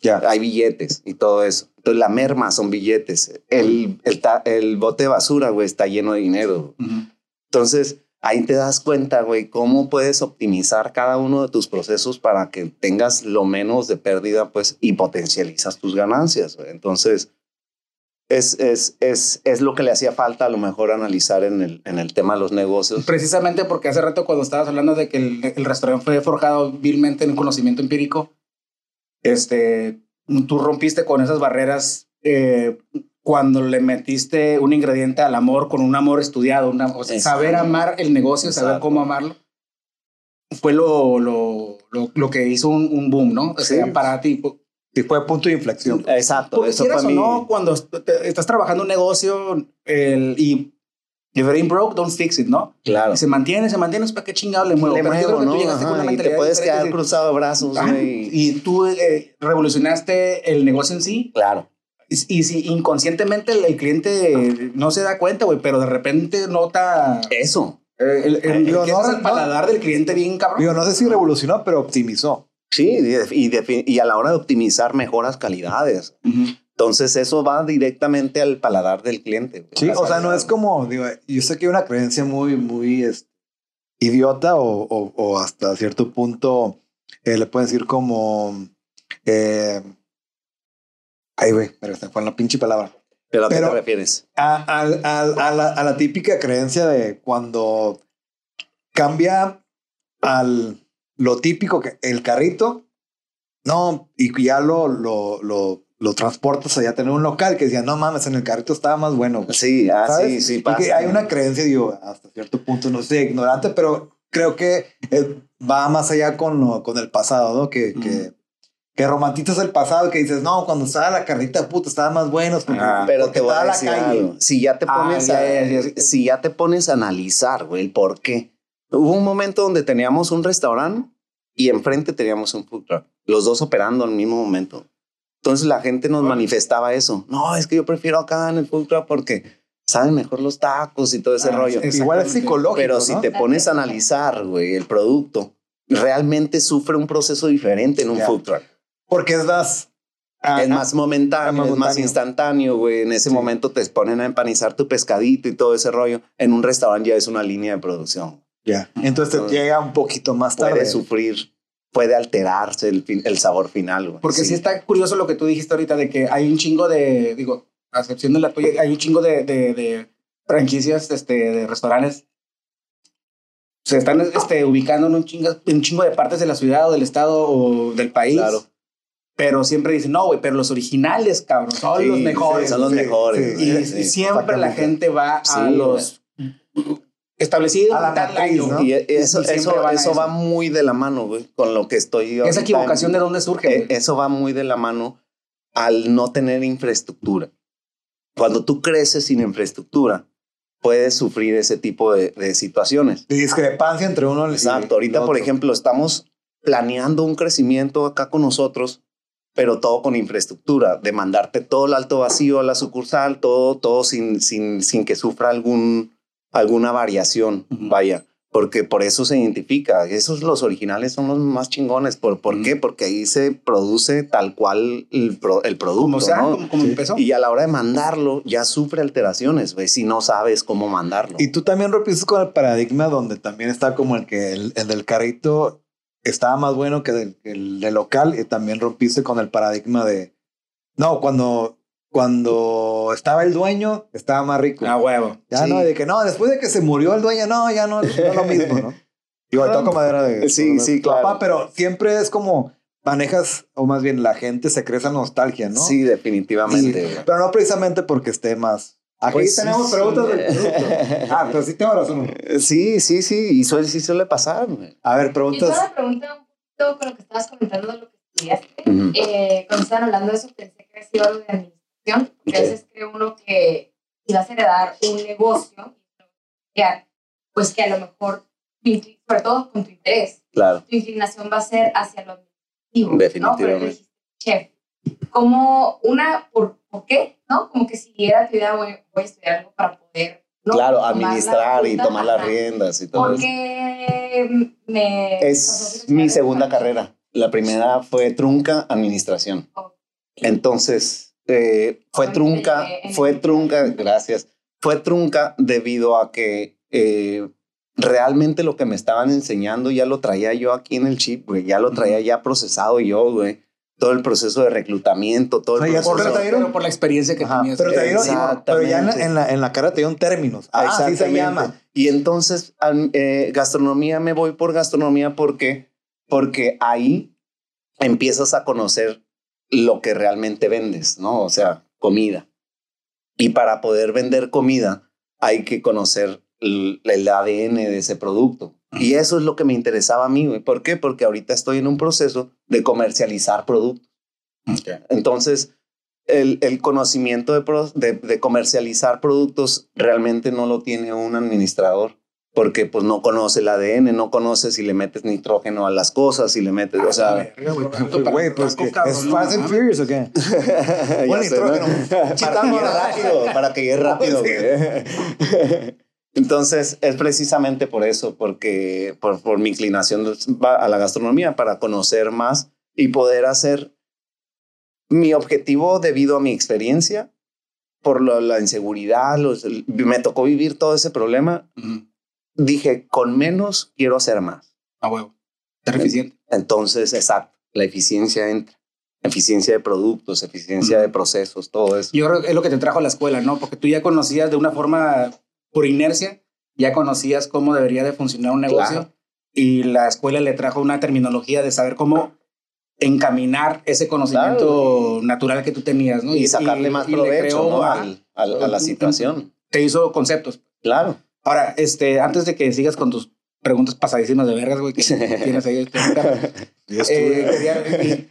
Ya. Hay billetes y todo eso. Entonces la merma son billetes. El, el, el bote de basura, güey, está lleno de dinero. Entonces, ahí te das cuenta, güey, cómo puedes optimizar cada uno de tus procesos para que tengas lo menos de pérdida, pues, y potencializas tus ganancias, güey. Entonces, es, es, es, es lo que le hacía falta a lo mejor analizar en el, en el tema de los negocios. Precisamente porque hace rato cuando estabas hablando de que el, el restaurante fue forjado vilmente en un conocimiento empírico, este, tú rompiste con esas barreras eh, cuando le metiste un ingrediente al amor con un amor estudiado, una, o sea, saber amar el negocio, saber Exacto. cómo amarlo, fue lo, lo, lo, lo que hizo un, un boom, ¿no? O sea, Sí. para ti. Sí, fue punto de inflexión. Exacto, Porque eso o mi... no, cuando estás trabajando un negocio el, y if it ain't broke, don't fix it, ¿no? Claro. Y se mantiene, se mantiene, ¿para qué chingado le muevo? Le Pero yo muevo, que tú ¿no? llegaste con Ajá, una y te puedes quedar cruzado de brazos, Ajá. Y tú eh, revolucionaste el negocio en sí. Claro. Y, si inconscientemente el, el cliente no se da cuenta, güey, pero de repente nota Eso. eh, el, el, Digo, no, el paladar del cliente bien cabrón. Digo, no sé si revolucionó, pero optimizó. Sí, y, y y a la hora de optimizar mejoras calidades. Ujú. Entonces eso va directamente al paladar del cliente. Sí, o sea, no es como, digo, yo sé que hay una creencia muy, muy este, idiota o, o- o hasta cierto punto eh, le pueden decir como, eh, ay, güey, pero se fue la pinche palabra. ¿Pero a qué pero- te refieres? A, a- a- a la, a la típica creencia de cuando cambia al lo típico que el carrito, no, y ya lo, lo, lo, lo transportas allá a tener un local que decía, no mames, en el carrito estaba más bueno. güey". Sí, ah, ¿Sabes? sí, sí Y pasa. que hay una creencia, digo, hasta cierto punto, no sé, ignorante, pero creo que va más allá con, con el pasado, ¿no? Que, que, que romantizas el pasado y que dices, no, cuando estaba la carnita puta, estaba más bueno. Porque, Ajá. Pero porque te voy a estaba la decir calle. algo. Si ya te Ah, pones ya, a, ya, ya. si ya te pones a analizar, güey, el por qué. Hubo un momento donde teníamos un restaurante y enfrente teníamos un food truck, los dos operando al mismo momento. Entonces la gente nos manifestaba eso. No, es que yo prefiero acá en el food truck porque saben mejor los tacos y todo ese Ah, rollo. es- Igual es psicológico. Pero ¿no? si te pones a analizar, güey, el producto realmente sufre un proceso diferente en un Ya. food truck. Porque es más. ah, es más momentáneo, ah, es más momentáneo. instantáneo, güey. En ese Sí. momento te ponen a empanizar tu pescadito y todo ese rollo. En un restaurante ya es una línea de producción. Ya. Entonces te Entonces, llega un poquito más tarde. Puede sufrir, puede alterarse el, fin- el sabor final, güey. Porque sí. está curioso lo que tú dijiste ahorita de que hay un chingo de, digo, a excepción de la tuya, hay un chingo de, de, de franquicias este, de restaurantes. Se están este, ubicando en un, chingo, en un chingo de partes de la ciudad o del estado o del país. Claro. Pero siempre dicen, no, güey, pero los originales, cabrón, son Sí, los mejores. Son los mejores. y, siempre la gente va a los establecidos A la tal matriz, año. ¿no? Y eso, Y eso, van a eso eso. va muy de la mano, güey, con lo que estoy. Esa equivocación en- de dónde surge, Eh, eso va muy de la mano al no tener infraestructura. Cuando tú creces sin infraestructura, puedes sufrir ese tipo de, de situaciones. De discrepancia entre uno y Exacto. Ahorita, el por otro. ejemplo, estamos planeando un crecimiento acá con nosotros, pero todo con infraestructura, de mandarte todo el alto vacío a la sucursal, todo, todo sin, sin, sin que sufra algún, alguna variación, Ujú. vaya. Porque por eso se identifica. Esos los originales son los más chingones. ¿Por, por Ujú. qué? Porque ahí se produce tal cual el, pro- el producto. Como sea, ¿no? como, como empezó. Y a la hora de mandarlo, ya sufre alteraciones, güey, si no sabes cómo mandarlo. Y tú también rompiste con el paradigma donde también está como el que el, el del carrito estaba más bueno que del, que el del local y también rompiste con el paradigma de no, cuando, cuando estaba el dueño estaba más rico. A huevo. ya sí. no, de que no, después de que se murió el dueño, no, ya no, no es lo mismo, ¿no? Digo, Ah, toco madera de, sí, de sí, papá, claro. pero siempre es como manejas, o más bien la gente se cree esa nostalgia, ¿no? Sí, definitivamente. Y- pero no precisamente porque esté más. Aquí Pues sí, tenemos sí. preguntas del producto. Ah, pero sí tengo razón. Sí, sí, sí, y suele, sí suele pasar. güey. A ver, Yo preguntas. una pregunta un poquito con lo que estabas comentando de lo que estudiaste. Ujú. Eh, cuando estaban hablando de eso, pensé que había sido algo de administración, porque a veces cree uno que si vas a heredar un negocio, pues que a lo mejor, sobre todo con tu interés, Claro. tu inclinación va a ser hacia lo administrativo. Definitivamente. ¿no? Chef. Como una, ¿por, ¿por qué? ¿No? Como que si era tu idea, voy, voy a estudiar algo para poder. ¿no? Claro, administrar y tomar las riendas y todo eso. Porque me... Es mi segunda carrera. La primera fue trunca administración. Entonces, eh, fue trunca, fue trunca, gracias. Fue trunca debido a que eh, realmente lo que me estaban enseñando ya lo traía yo aquí en el chip, güey. Ya lo traía ya procesado yo, güey. Todo el proceso de reclutamiento, todo O sea, el ya proceso. Pero por la experiencia que Ajá, tenías. Pero te dieron, pero ya en la, en la, en la cara te dieron términos. Ah, así se Exactamente. llama. Y entonces, eh, gastronomía, me voy por gastronomía porque, porque ahí empiezas a conocer lo que realmente vendes, ¿no? O sea, comida. Y para poder vender comida hay que conocer el, el ADN de ese producto. Y eso es lo que me interesaba a mí, güey. ¿Por qué? Porque ahorita estoy en un proceso de comercializar productos. Entonces, el, el conocimiento de, pro- de, de comercializar productos realmente no lo tiene un administrador porque pues no conoce el ADN, no conoce si le metes nitrógeno a las cosas, si le metes, o sea, Güey, pues que es Fast and Furious o qué? ya Bueno, sé, ¿no? nitrógeno. para que rápido, para que llegue rápido. Entonces, es precisamente por eso, porque por, por mi inclinación a la gastronomía, para conocer más y poder hacer mi objetivo debido a mi experiencia, por lo- la inseguridad, los- me tocó vivir todo ese problema. Ujú. Dije, con menos quiero hacer más. A huevo. Ser eficiente. Entonces, exacto, la eficiencia entra. Eficiencia de productos, eficiencia de procesos, todo eso. Yo creo que es lo que te trajo a la escuela, ¿no? Porque tú ya conocías de una forma por inercia, ya conocías cómo debería de funcionar un negocio Claro. y la escuela le trajo una terminología de saber cómo encaminar ese conocimiento natural que tú tenías, ¿no? y sacarle más y provecho ¿no? al- a la situación. te hizo conceptos. Claro. Ahora, este, antes de que sigas con tus preguntas pasadísimas de vergas, güey, que tienes ahí. este, eh,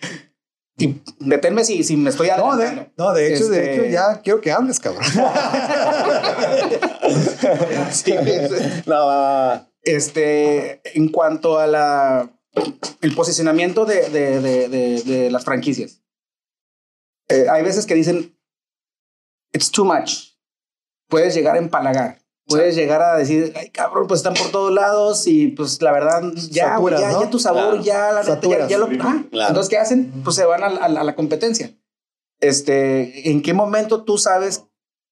y, y deténme si, si me estoy No, de, no, de hecho, de Este- hecho, ya quiero que hables, cabrón. Sí, No, va. Este, en cuanto a la el posicionamiento de, de, de, de, de las franquicias. Eh, hay veces que dicen it's too much. Puedes llegar a empalagar. Puedes llegar a decir, ay cabrón, pues están por todos lados y pues la verdad, ya, Saturas, ya, ¿no? ya tu sabor, Claro. ya la neta, ya, ya lo. ah, Claro. Entonces, ¿qué hacen? Pues se van a, la- a a la competencia. Este, ¿en qué momento tú sabes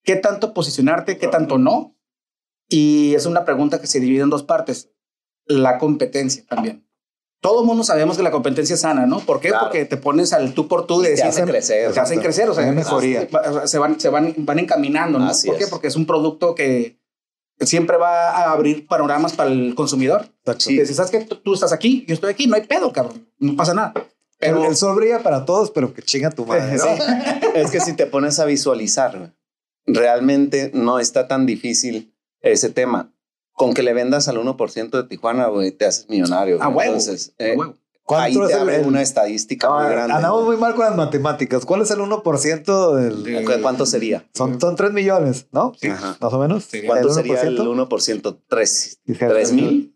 qué tanto posicionarte, qué tanto no? Y es una pregunta que se divide en dos partes. La competencia también. Todo mundo sabemos que la competencia es sana, ¿no? ¿Por qué? Claro. Porque te pones al tú por tú de Te decir, hace crecer. te hacen crecer, o sea, mejoría. se van, se van, van encaminando, ¿no? Así ¿Por qué? es. Porque es un producto que siempre va a abrir panoramas para el consumidor. Exacto. Que si sabes que tú, estás aquí, yo estoy aquí, no hay pedo, cabrón, no pasa nada. Pero el sol brilla para todos, pero que chinga tu madre. ¿no? Sí. Es que si te pones a visualizar, realmente no está tan difícil ese tema. Con que le vendas al 1% de Tijuana, güey, te haces millonario. a huevo, Entonces, a eh, huevo. Ahí ¿Cuánto te es el- abre el- una estadística muy Ah, grande. andamos muy mal con las matemáticas. ¿Cuál es el 1% del...? De- ¿Cu- ¿Cuánto sería? Son, son 3 millones, ¿no? Sí. Ajá. Más o menos. Sí. ¿Cuánto ¿El sería el 1%? 1%? ¿Tres, Dijera, ¿Tres mil?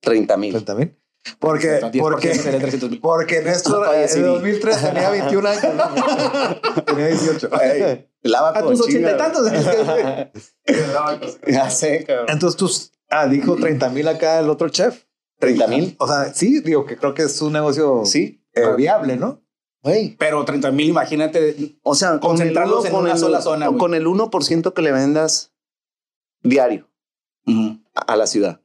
¿Treinta mil? 30 mil. Porque, 10% porque, sería 300 mil. porque Néstor Oye, en sí. 2003 tenía 21 años. ¿no? tenía 18. Ey, lava A tus ochenta y tantos. Ya sé, cabrón. Entonces tus... Ah, dijo 30 mil acá el otro chef. ¿Treinta mil? O sea, sí, digo que creo que es un negocio Sí. eh, viable, ¿no? Güey. Pero 30 mil, imagínate. O sea, con Concentrarlos uno- en con una el- sola zona, güey. Con el 1% que le vendas diario a, a la ciudad.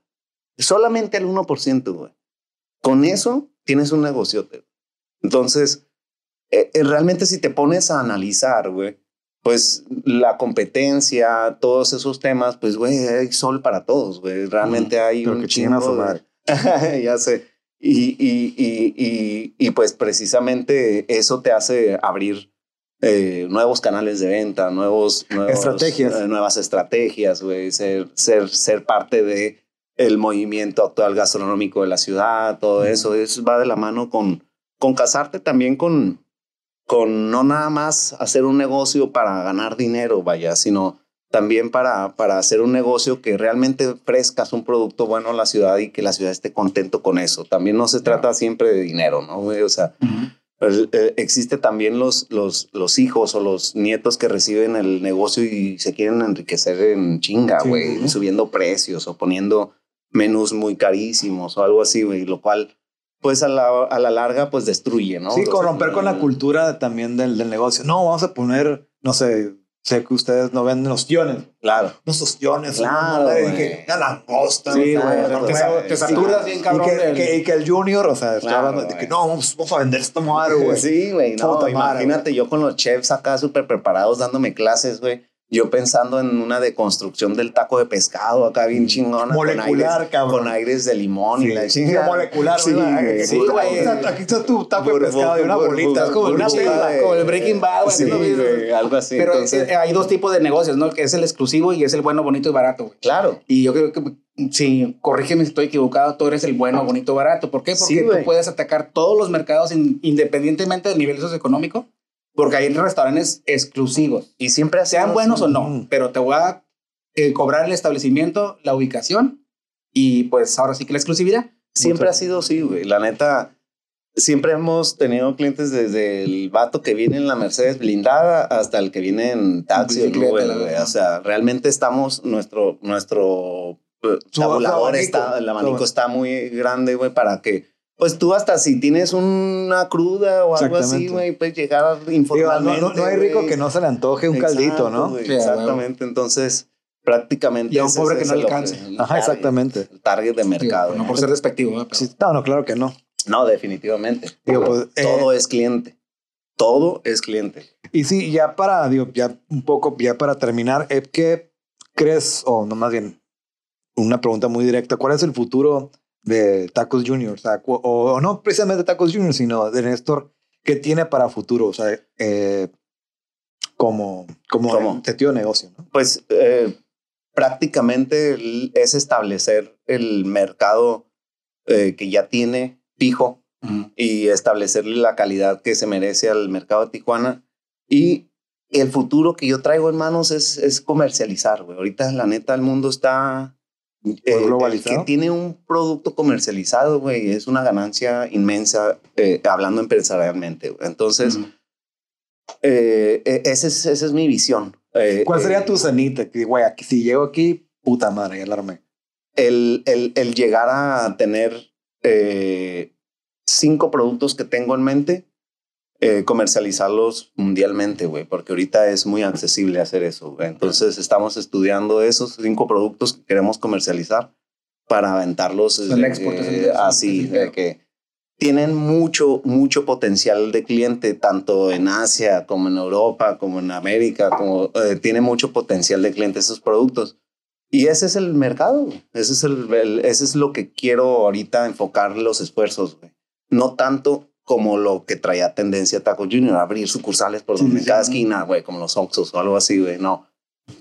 Solamente el 1%, güey. Con eso tienes un negociote. Entonces, eh, eh, realmente si te pones a analizar, güey, pues la competencia, todos esos temas, pues, güey, hay sol para todos, güey. Realmente hay Pero un que chinguen a ya sé. Y, y, y, y, pues precisamente eso te hace abrir eh, nuevos canales de venta, nuevos, nuevos Estrategias. eh, nuevas estrategias, güey, ser, ser, ser parte de el movimiento actual gastronómico de la ciudad, todo eso, es, va de la mano con, con casarte también con, con no nada más hacer un negocio para ganar dinero, vaya, sino también para, para hacer un negocio que realmente ofrezcas un producto bueno a la ciudad y que la ciudad esté contento con eso. También no se trata siempre de dinero, ¿no? O sea, el- eh, existe también los, los, los hijos o los nietos que reciben el negocio y se quieren enriquecer en chinga, güey, sí. subiendo precios o poniendo menús muy carísimos o algo así, güey, lo cual, pues a la, a la larga, pues destruye, ¿no? Sí, corromper con la cultura también del, del negocio. No, vamos a poner, no sé, sé que ustedes no venden ostiones. Claro. Unos ostiones. Claro, ¿no? Güey. que una langosta. Sí, ¿no? güey, te, saturas bien, cabrón. Y que, del- que- y que el junior, o sea, Claro, hablando de que no, vamos, vamos a vender esta madre, güey. Sí, güey, no, madre, imagínate yo con los chefs acá súper preparados dándome clases, güey. Yo pensando en una deconstrucción del taco de pescado acá bien chingona. Molecular, con aires, cabrón. Con aires de limón y Sí, la sí, chingada. molecular, Sí, Sí, aquí está- aquí está tu taco de pescado y una bolita. Es como una de- como el Breaking Bad, güey, Sí, güey, algo así. Pero Entonces, eh, hay dos tipos de negocios, ¿no? Que es el exclusivo y es el bueno, bonito y barato, güey. claro. Y yo creo que, si corrígeme si estoy equivocado, tú eres el bueno, bonito, barato. ¿Por qué? Porque Sí, tú puedes atacar todos los mercados in- independientemente del nivel socioeconómico, porque hay restaurantes exclusivos, Y siempre sean hacemos- buenos o no, pero te voy a eh, cobrar el establecimiento, la ubicación y pues ahora sí que la exclusividad. Siempre ha sido así, güey. La neta, siempre hemos tenido clientes desde el vato que viene en la Mercedes blindada hasta el que viene en taxi o Uber. O sea, realmente estamos, nuestro, nuestro eh, tabulador está, el abanico está muy grande, güey, para que, pues tú hasta si tienes una cruda o algo así, güey, puedes llegar Digo, informalmente. no, no, no hay rico que no se le antoje un caldito, ¿no? exactamente. Entonces, prácticamente. Y a un ese pobre que no alcance. Ajá, target, exactamente. El target de mercado. no ¿no? por ser despectivo. Pero- Sí, no, no, claro que no. No, definitivamente. Digo, pues, eh, Todo es cliente. Todo es cliente. Y sí, ya para, digo, ya un poco, ya para terminar, ¿qué crees, o no más bien, una pregunta muy directa, ¿cuál es el futuro de Tacos Junior? O, sea, o, o no precisamente Tacos Junior, sino de Néstor, ¿qué tiene para futuro? O sea, eh, como, como ¿Cómo? sentido de negocio, ¿no? Pues eh, prácticamente es establecer el mercado eh, que ya tiene fijo y establecerle la calidad que se merece al mercado de Tijuana. Y el futuro que yo traigo en manos es, es comercializar, güey. Ahorita, la neta, el mundo está... eh, el que tiene un producto comercializado, güey, es una ganancia inmensa, eh, hablando empresarialmente. güey. Entonces, Ujú. eh, eh, esa, es, esa es mi visión. Eh, ¿Cuál sería eh, tu cenita? Güey, si llego aquí, puta madre, ya la armé. el, el, el llegar a tener eh, cinco productos que tengo en mente, eh, comercializarlos mundialmente, güey, porque ahorita es muy accesible hacer eso. güey. Entonces estamos estudiando esos cinco productos que queremos comercializar para aventarlos eh, eh, así, de que tienen mucho, mucho potencial de cliente, tanto en Asia como en Europa, como en América, como eh, tiene mucho potencial de cliente esos productos. Y ese es el mercado, ese es, el, el- ese es lo que quiero ahorita enfocar los esfuerzos, güey. No tanto como lo que traía tendencia Taco Junior, abrir sucursales por donde sí, cada sí. esquina, güey, como los Oxxos o algo así, güey. No,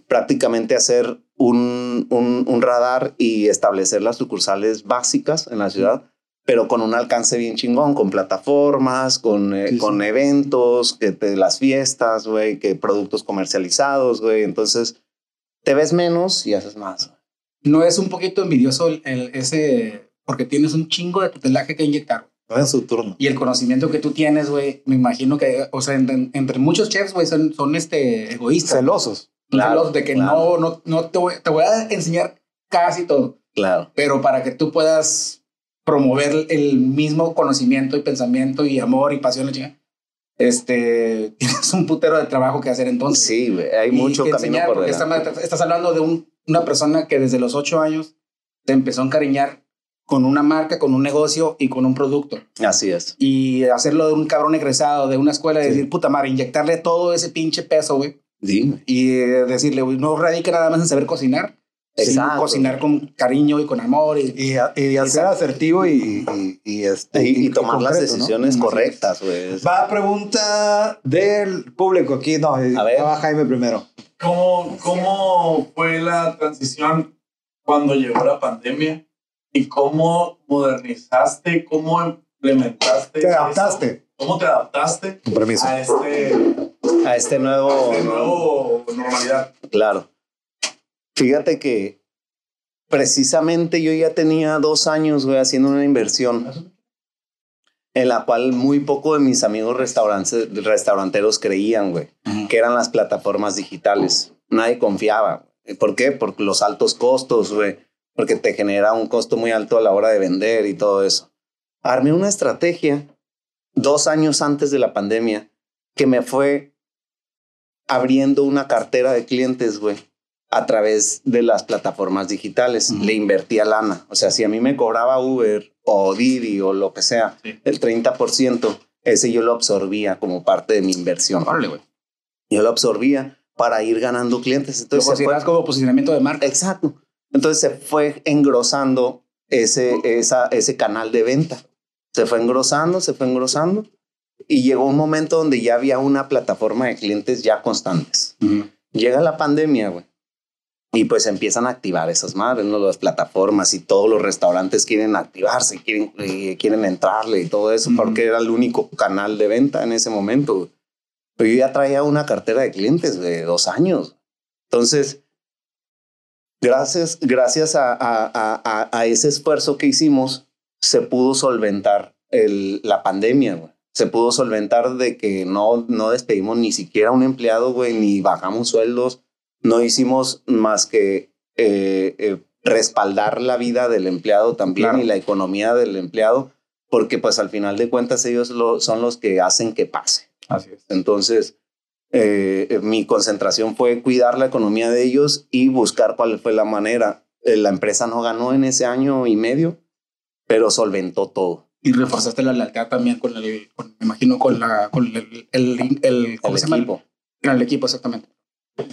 prácticamente hacer un, un, un radar y establecer las sucursales básicas en la ciudad, pero con un alcance bien chingón, con plataformas, con, eh, con eventos, que te, las fiestas, güey, que productos comercializados, güey. Entonces, te ves menos y haces más. No es un poquito envidioso el, el- ese, porque tienes un chingo de tutelaje que inyectar. No es su turno. Y el conocimiento que tú tienes, güey, me imagino que, o sea, entre, entre muchos chefs, güey, son, son este, egoístas. Celosos. Claro, Celosos de que claro. no, no, no te voy, te voy a enseñar casi todo, Claro. pero para que tú puedas promover el mismo conocimiento y pensamiento y amor y pasión, chingada, este, tienes un putero de trabajo que hacer entonces. Sí, güey, hay Y mucho que camino enseñar, por delante. estás, estás hablando de un- una persona que desde los ocho años te empezó a encariñar con una marca, con un negocio y con un producto. Así es. Y hacerlo de un cabrón egresado de una escuela y Sí. decir, puta madre, inyectarle todo ese pinche peso, güey. Sí. Y eh, decirle, güey, no radica nada más en saber cocinar, sino Exacto. cocinar con cariño y con amor. Y, Y, y hacer Exacto. asertivo y, y, y, este, y, y tomar las concreto, ¿no? decisiones Así correctas, güey. Va pregunta del público aquí. No, eh, A ver. va Jaime primero. ¿Cómo, ¿Cómo fue la transición cuando llegó la pandemia? ¿Y cómo modernizaste, cómo implementaste? Te eso? adaptaste. ¿Cómo te adaptaste Con permiso. a este, A este nuevo... este nuevo normalidad? Claro. Fíjate que precisamente yo ya tenía dos años, güey, haciendo una inversión en la cual muy poco de mis amigos restaurantes, restauranteros creían, güey, que eran las plataformas digitales. Nadie confiaba. güey. ¿Por qué? Por los altos costos, güey, porque te genera un costo muy alto a la hora de vender y todo eso. Armé una estrategia dos años antes de la pandemia que me fue abriendo una cartera de clientes, güey, a través de las plataformas digitales. Le invertía lana. O sea, si a mí me cobraba Uber o Didi o lo que sea, Sí. el 30%, ese yo lo absorbía como parte de mi inversión. órale, güey. Yo lo absorbía para ir ganando clientes. Lo Entonces, se fue, como posicionamiento de marca. exacto. Entonces se fue engrosando ese, esa, ese canal de venta. Se fue engrosando, se fue engrosando. Y llegó un momento donde ya había una plataforma de clientes ya constantes. Llega la pandemia, güey. Y pues empiezan a activar esas madres, ¿no? Las plataformas y todos los restaurantes quieren activarse, quieren, eh, quieren entrarle y todo eso, porque era el único canal de venta en ese momento. güey. Pero yo ya traía una cartera de clientes de dos años. Entonces, gracias, gracias a, a- a- a- ese esfuerzo que hicimos, se pudo solventar el- la pandemia, güey. Se pudo solventar de que no, no despedimos ni siquiera un empleado, güey, ni bajamos sueldos, no hicimos más que eh, eh, respaldar la vida del empleado también Claro. y la economía del empleado, porque pues al final de cuentas ellos lo- son los que hacen que pase. Así es. Entonces, eh, mi concentración fue cuidar la economía de ellos y buscar cuál fue la manera. Eh, la empresa no ganó en ese año y medio, pero solventó todo. Y reforzaste la lealtad también con el, con- me imagino, con la, con el, el, el, ¿cómo El se llama? equipo. Con el equipo, exactamente.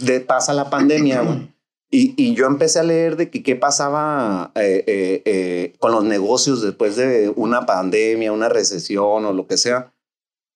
de, pasa la pandemia, güey. Y, y yo empecé a leer de que qué pasaba eh, eh, eh, con los negocios después de una pandemia, una recesión o lo que sea.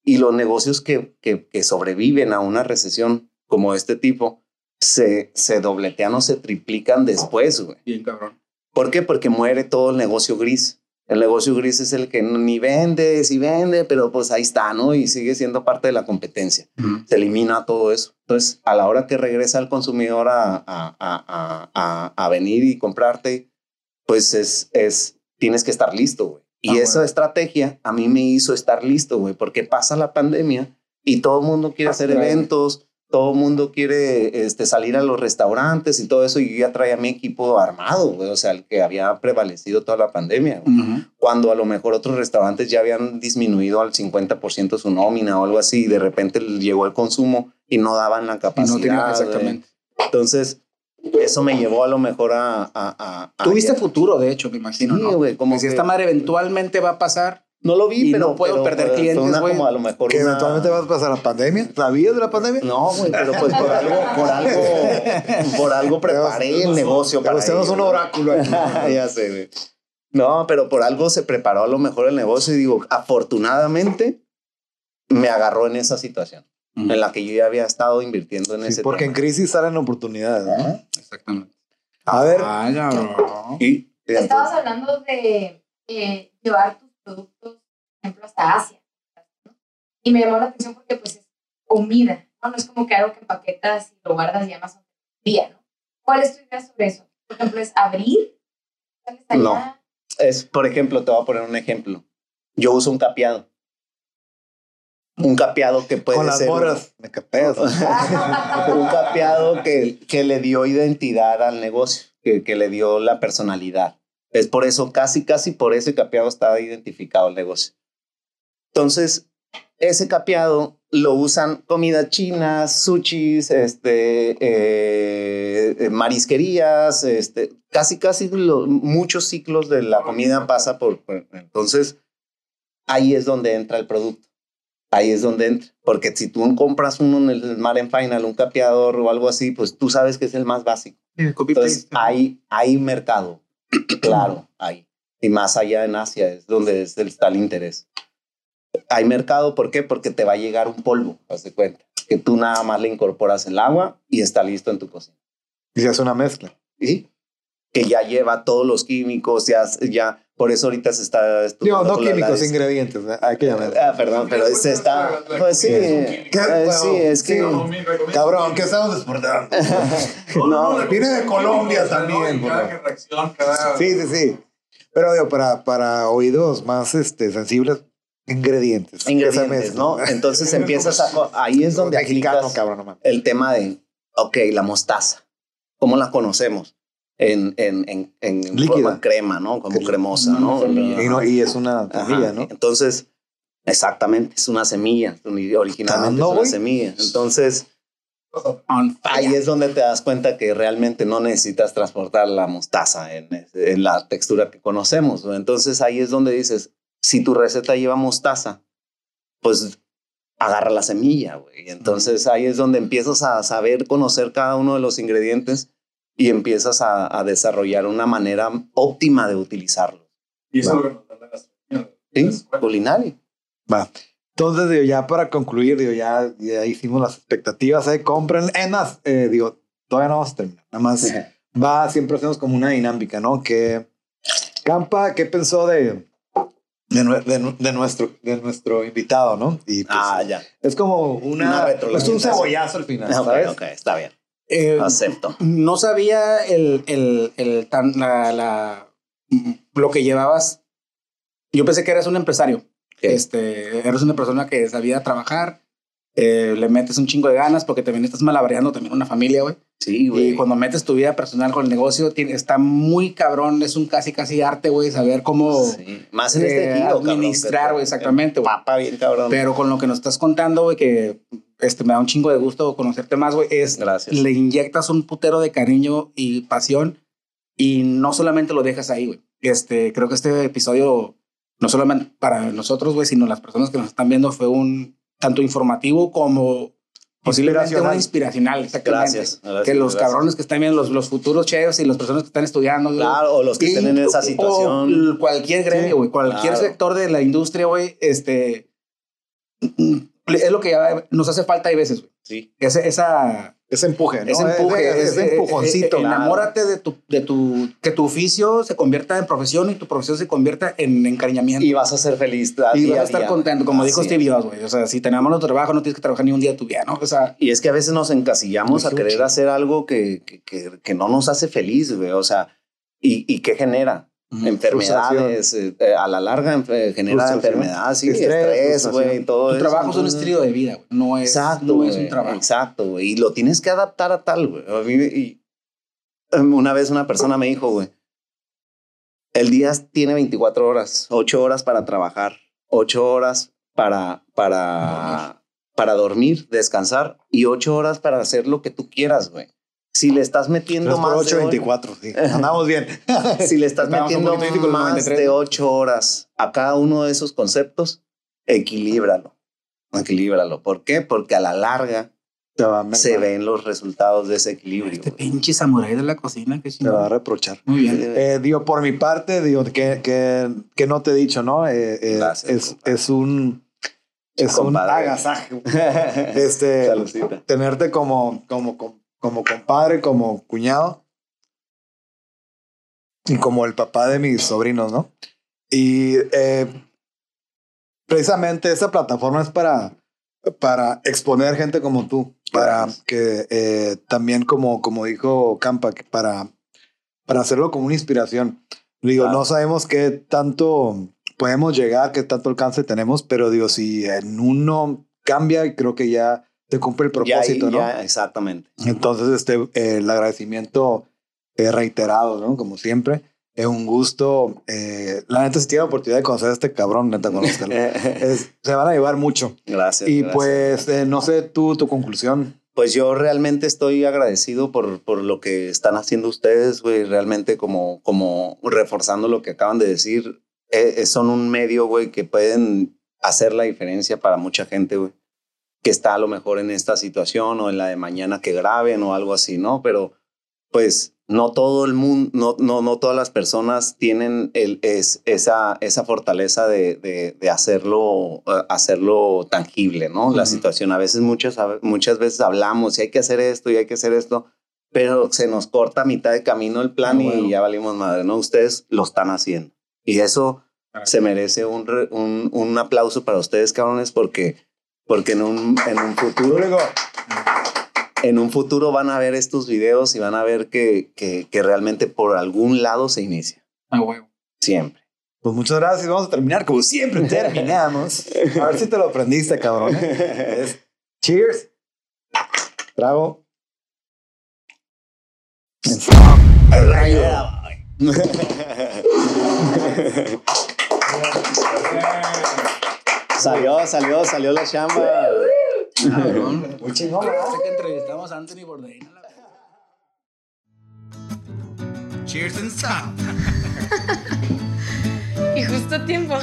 Y los negocios que, que, que sobreviven a una recesión como este tipo se, se dobletean o se triplican después, güey. Bien, cabrón. ¿Por qué? Porque muere todo el negocio gris. El negocio gris es el que ni vende, sí vende, pero pues ahí está, ¿no? Y sigue siendo parte de la competencia se elimina todo eso. Entonces, a la hora que regresa el consumidor a, a, a, a, a venir y comprarte, pues es, es, tienes que estar listo, güey. Y Ah, esa bueno. estrategia a mí me hizo estar listo, güey, porque pasa la pandemia y todo el mundo quiere hacer Claro. eventos, todo el mundo quiere este, salir a los restaurantes y todo eso. Y yo ya traía mi equipo armado, güey, o sea, el que había prevalecido toda la pandemia. güey cuando a lo mejor otros restaurantes ya habían disminuido al 50% su nómina o algo así, y de repente llegó el consumo y no daban la Y capacidad. no tenía güey. exactamente. Entonces, eso me llevó a lo mejor a... a, a- a- Tuviste a- futuro, de hecho, me imagino, Sí, ¿no? güey, como Que si esta madre eventualmente va a pasar, No lo vi, y pero... no puedo pero perder fue clientes, una güey. como a lo mejor Que una- eventualmente vas a pasar la pandemia. ¿Sabías de la pandemia? No, güey, pero pues por algo, por algo, por algo preparé el negocio Pero para tenemos un ¿no? oráculo aquí. ya sé, güey. No, pero por algo se preparó a lo mejor el negocio y digo, afortunadamente me agarró en esa situación En la que yo ya había estado invirtiendo en Sí, ese porque en tema. crisis salen oportunidades. ¿no? exactamente. A ver, Ah, ya, bro. Y Estabas hablando de eh, llevar tus productos, por ejemplo, hasta Asia. ¿no? Y me llamó la atención porque pues es comida, ¿no? No es como que algo que empaquetas y lo guardas y un día, ¿no? ¿Cuál es tu idea sobre eso? Por ejemplo, ¿es abrir? No. es, por ejemplo, te voy a poner un ejemplo. Yo uso un capeado. Un capeado que puede con las ser un- morras, me capeas. un capeado que, que le dio identidad al negocio, que, que le dio la personalidad. Es por eso, casi, casi por ese capeado está identificado el negocio. Entonces, ese capeado lo usan comida china, sushis, este, eh, eh, marisquerías, este, casi, casi lo- muchos ciclos de la comida pasa por, por- entonces, ahí es donde entra el producto. Ahí es donde entra. Porque si tú compras uno en el Maren Final, un capeador o algo así, pues tú sabes que es el más básico. Entonces, hay, hay mercado. claro, hay. Y más allá en Asia es donde es- está el interés. Hay mercado, ¿por qué? Porque te va a llegar un polvo, haz de cuenta. Que tú nada más le incorporas el agua y está listo en tu cocina. Y se hace una mezcla. ¿Sí? Que ya lleva todos los químicos, ya, ya por eso ahorita se está Digo, estudiando. no químicos, la- ingredientes. Hay que llamar. Ah, perdón, pero se está. Pues sí, ¿Qué? eh, sí, es que. Cabrón, ¿qué estamos exportando? No, Viene de Colombia también, Cada reacción, cada. Sí, sí, sí. Pero digo, para, para oídos más este, sensibles, ingredientes. Ingredientes. ¿no? Entonces empiezas a. Ahí es donde aplicas cabrón, el tema de, ok, la mostaza. ¿Cómo la conocemos? En, en, en, en Líquida. forma crema, ¿no? Como Que- cremosa, ¿no? semilla. Y, no, y es una Ajá. semilla, ¿no? Entonces, exactamente, es una semilla. Originalmente es una semilla. Entonces, On ahí es donde te das cuenta que realmente no necesitas transportar la mostaza en, en la textura que conocemos. ¿no? Entonces, ahí es donde dices, si tu receta lleva mostaza, pues agarra la semilla, güey. Entonces ahí es donde empiezas a saber conocer cada uno de los ingredientes y empiezas a, a desarrollar una manera óptima de utilizarlos. Y eso es lo que nos la. Sí. Va. Entonces, digo, ya para concluir, digo, ya, ya hicimos las expectativas, ¿eh? Compren. Es más, eh, digo, todavía no vamos a terminar. Nada más va, siempre hacemos como una dinámica, ¿no? Que Campa, ¿qué pensó de, de, de de nuestro, de nuestro invitado, no? Y pues, Ah, ya. es como Una una, es un retroalimentación. cebollazo al final, Ok, ¿sabes? ok, está bien. Eh, Acepto. no sabía el, el, el tan, la, la, lo que llevabas. Yo pensé que eras un empresario. ¿Qué? Este, eres una persona que sabía trabajar, eh, le metes un chingo de ganas porque también estás malabareando también una familia, güey. Sí, güey. Y cuando metes tu vida personal con el negocio, tiene, está muy cabrón, es un casi casi arte, güey, saber cómo Sí, Más en este eh, giro, administrar, güey, exactamente, güey. Papa bien, cabrón. Pero con lo que nos estás contando, güey, que este, me da un chingo de gusto conocerte más, güey, es Gracias. le inyectas un putero de cariño y pasión y no solamente lo dejas ahí, güey. Este, creo que este episodio, no solamente para nosotros, güey, sino las personas que nos están viendo, fue un tanto informativo como posiblemente una inspiracional, exactamente. Gracias. gracias, que los gracias. cabrones que están viendo, los, los futuros chefs y las personas que están estudiando, Claro, o los que y- estén en esa o situación. cualquier gremio, güey, cualquier claro. sector de la industria, güey, este es lo que ya nos hace falta hay veces, güey. Sí. Ese, esa, Ese empuje, ¿no? ese empuje, ese, ese- ese empujoncito. eh, eh, claro. enamórate de tu, de tu, que tu oficio se convierta en profesión y tu profesión se convierta en encariñamiento. Y vas a ser feliz. Y día vas a a estar día. contento, como Así dijo es. Steve Jobs, güey. O sea, si te enamoras de tu trabajo, no tienes que trabajar ni un día de tu vida, ¿no? O sea, Y es que a veces nos encasillamos a querer hacer algo que, que, que, que no nos hace feliz, güey. O sea, ¿y, y qué genera? Enfermedades, eh, eh, a la larga enfe- genera enfermedades, sí, Estrés, güey, todo tu eso. trabajo es un estilo de vida, güey. No es, Exacto, no es un trabajo. Exacto, güey. Y lo tienes que adaptar a tal, güey. A mí, y, um, una vez una persona me dijo, güey, el día tiene 24 horas, 8 horas para trabajar, 8 horas para, para, para dormir, descansar y 8 horas para hacer lo que tú quieras, güey. Si le estás metiendo 3 por más 8, de 24. Sí. Andamos bien. si le estás un metiendo más 93, de ¿no? 8 horas a cada uno de esos conceptos, equilíbralo. Equilíbralo. ¿Por qué? Porque a la larga Te va a, se ven los resultados de ese equilibrio. Este güey. pinche samurái de la cocina, que te va a reprochar. Muy bien. Eh, digo, por mi parte, digo, que, que, que no te he dicho, ¿no? Eh, eh, Gracias, es, es un, es un Compadre. agasaje. Este, Saludcita. tenerte como, como, como, como compadre, como cuñado y como el papá de mis sobrinos, ¿no? Y eh, precisamente esa plataforma es para, para exponer gente como tú, para que eh, también como, como dijo Campa, para, para hacerlo como una inspiración. Digo, Claro. no sabemos qué tanto podemos llegar, qué tanto alcance tenemos, pero digo, si en uno cambia, creo que ya se cumple el Ya, propósito, ¿no? ya, exactamente. Entonces, este, eh, el agradecimiento eh, reiterado, ¿no? Como siempre. Es un gusto. eh, la neta, si tiene la oportunidad de conocer a este cabrón, neta, conózcalo. Se van a llevar mucho. gracias. Y gracias. pues, eh, no sé, tú, tu conclusión. Pues yo realmente estoy agradecido por, por lo que están haciendo ustedes, güey. Realmente como, como reforzando lo que acaban de decir. eh, eh, son un medio, güey, que pueden hacer la diferencia para mucha gente, güey. Que está a lo mejor en esta situación o en la de mañana que graben o algo así, ¿no? Pero pues no todo el mundo, no, no, no todas las personas tienen el, es, esa, esa fortaleza de, de, de hacerlo, eh, hacerlo tangible, ¿no? La situación. A veces, muchas, muchas veces hablamos y hay que hacer esto y hay que hacer esto, pero se nos corta a mitad de camino el plan y bueno. ya valimos madre, ¿no? Ustedes lo están haciendo. Y eso se merece un, un, un aplauso para ustedes, cabrones, porque, porque en, un, en un futuro en un futuro van a ver estos videos y van a ver que, que, que realmente por algún lado se inicia. Ah, huevo. Siempre. Pues muchas gracias. Vamos a terminar como siempre terminamos. A ver si te lo aprendiste, cabrón. ¿eh? Es- Cheers. Trago. salió, salió, salió la chamba. Cabrón. Muy chingón, Parece que entrevistamos a Anthony Bourdain. Cheers and stop. Y justo a tiempo.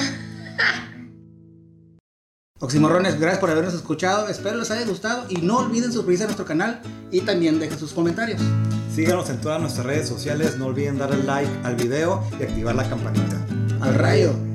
Oximorrones, gracias por habernos escuchado. Espero les haya gustado y no olviden suscribirse a nuestro canal y también dejen sus comentarios. Síganos en todas nuestras redes sociales. No olviden darle like al video y activar la campanita. Al rayo.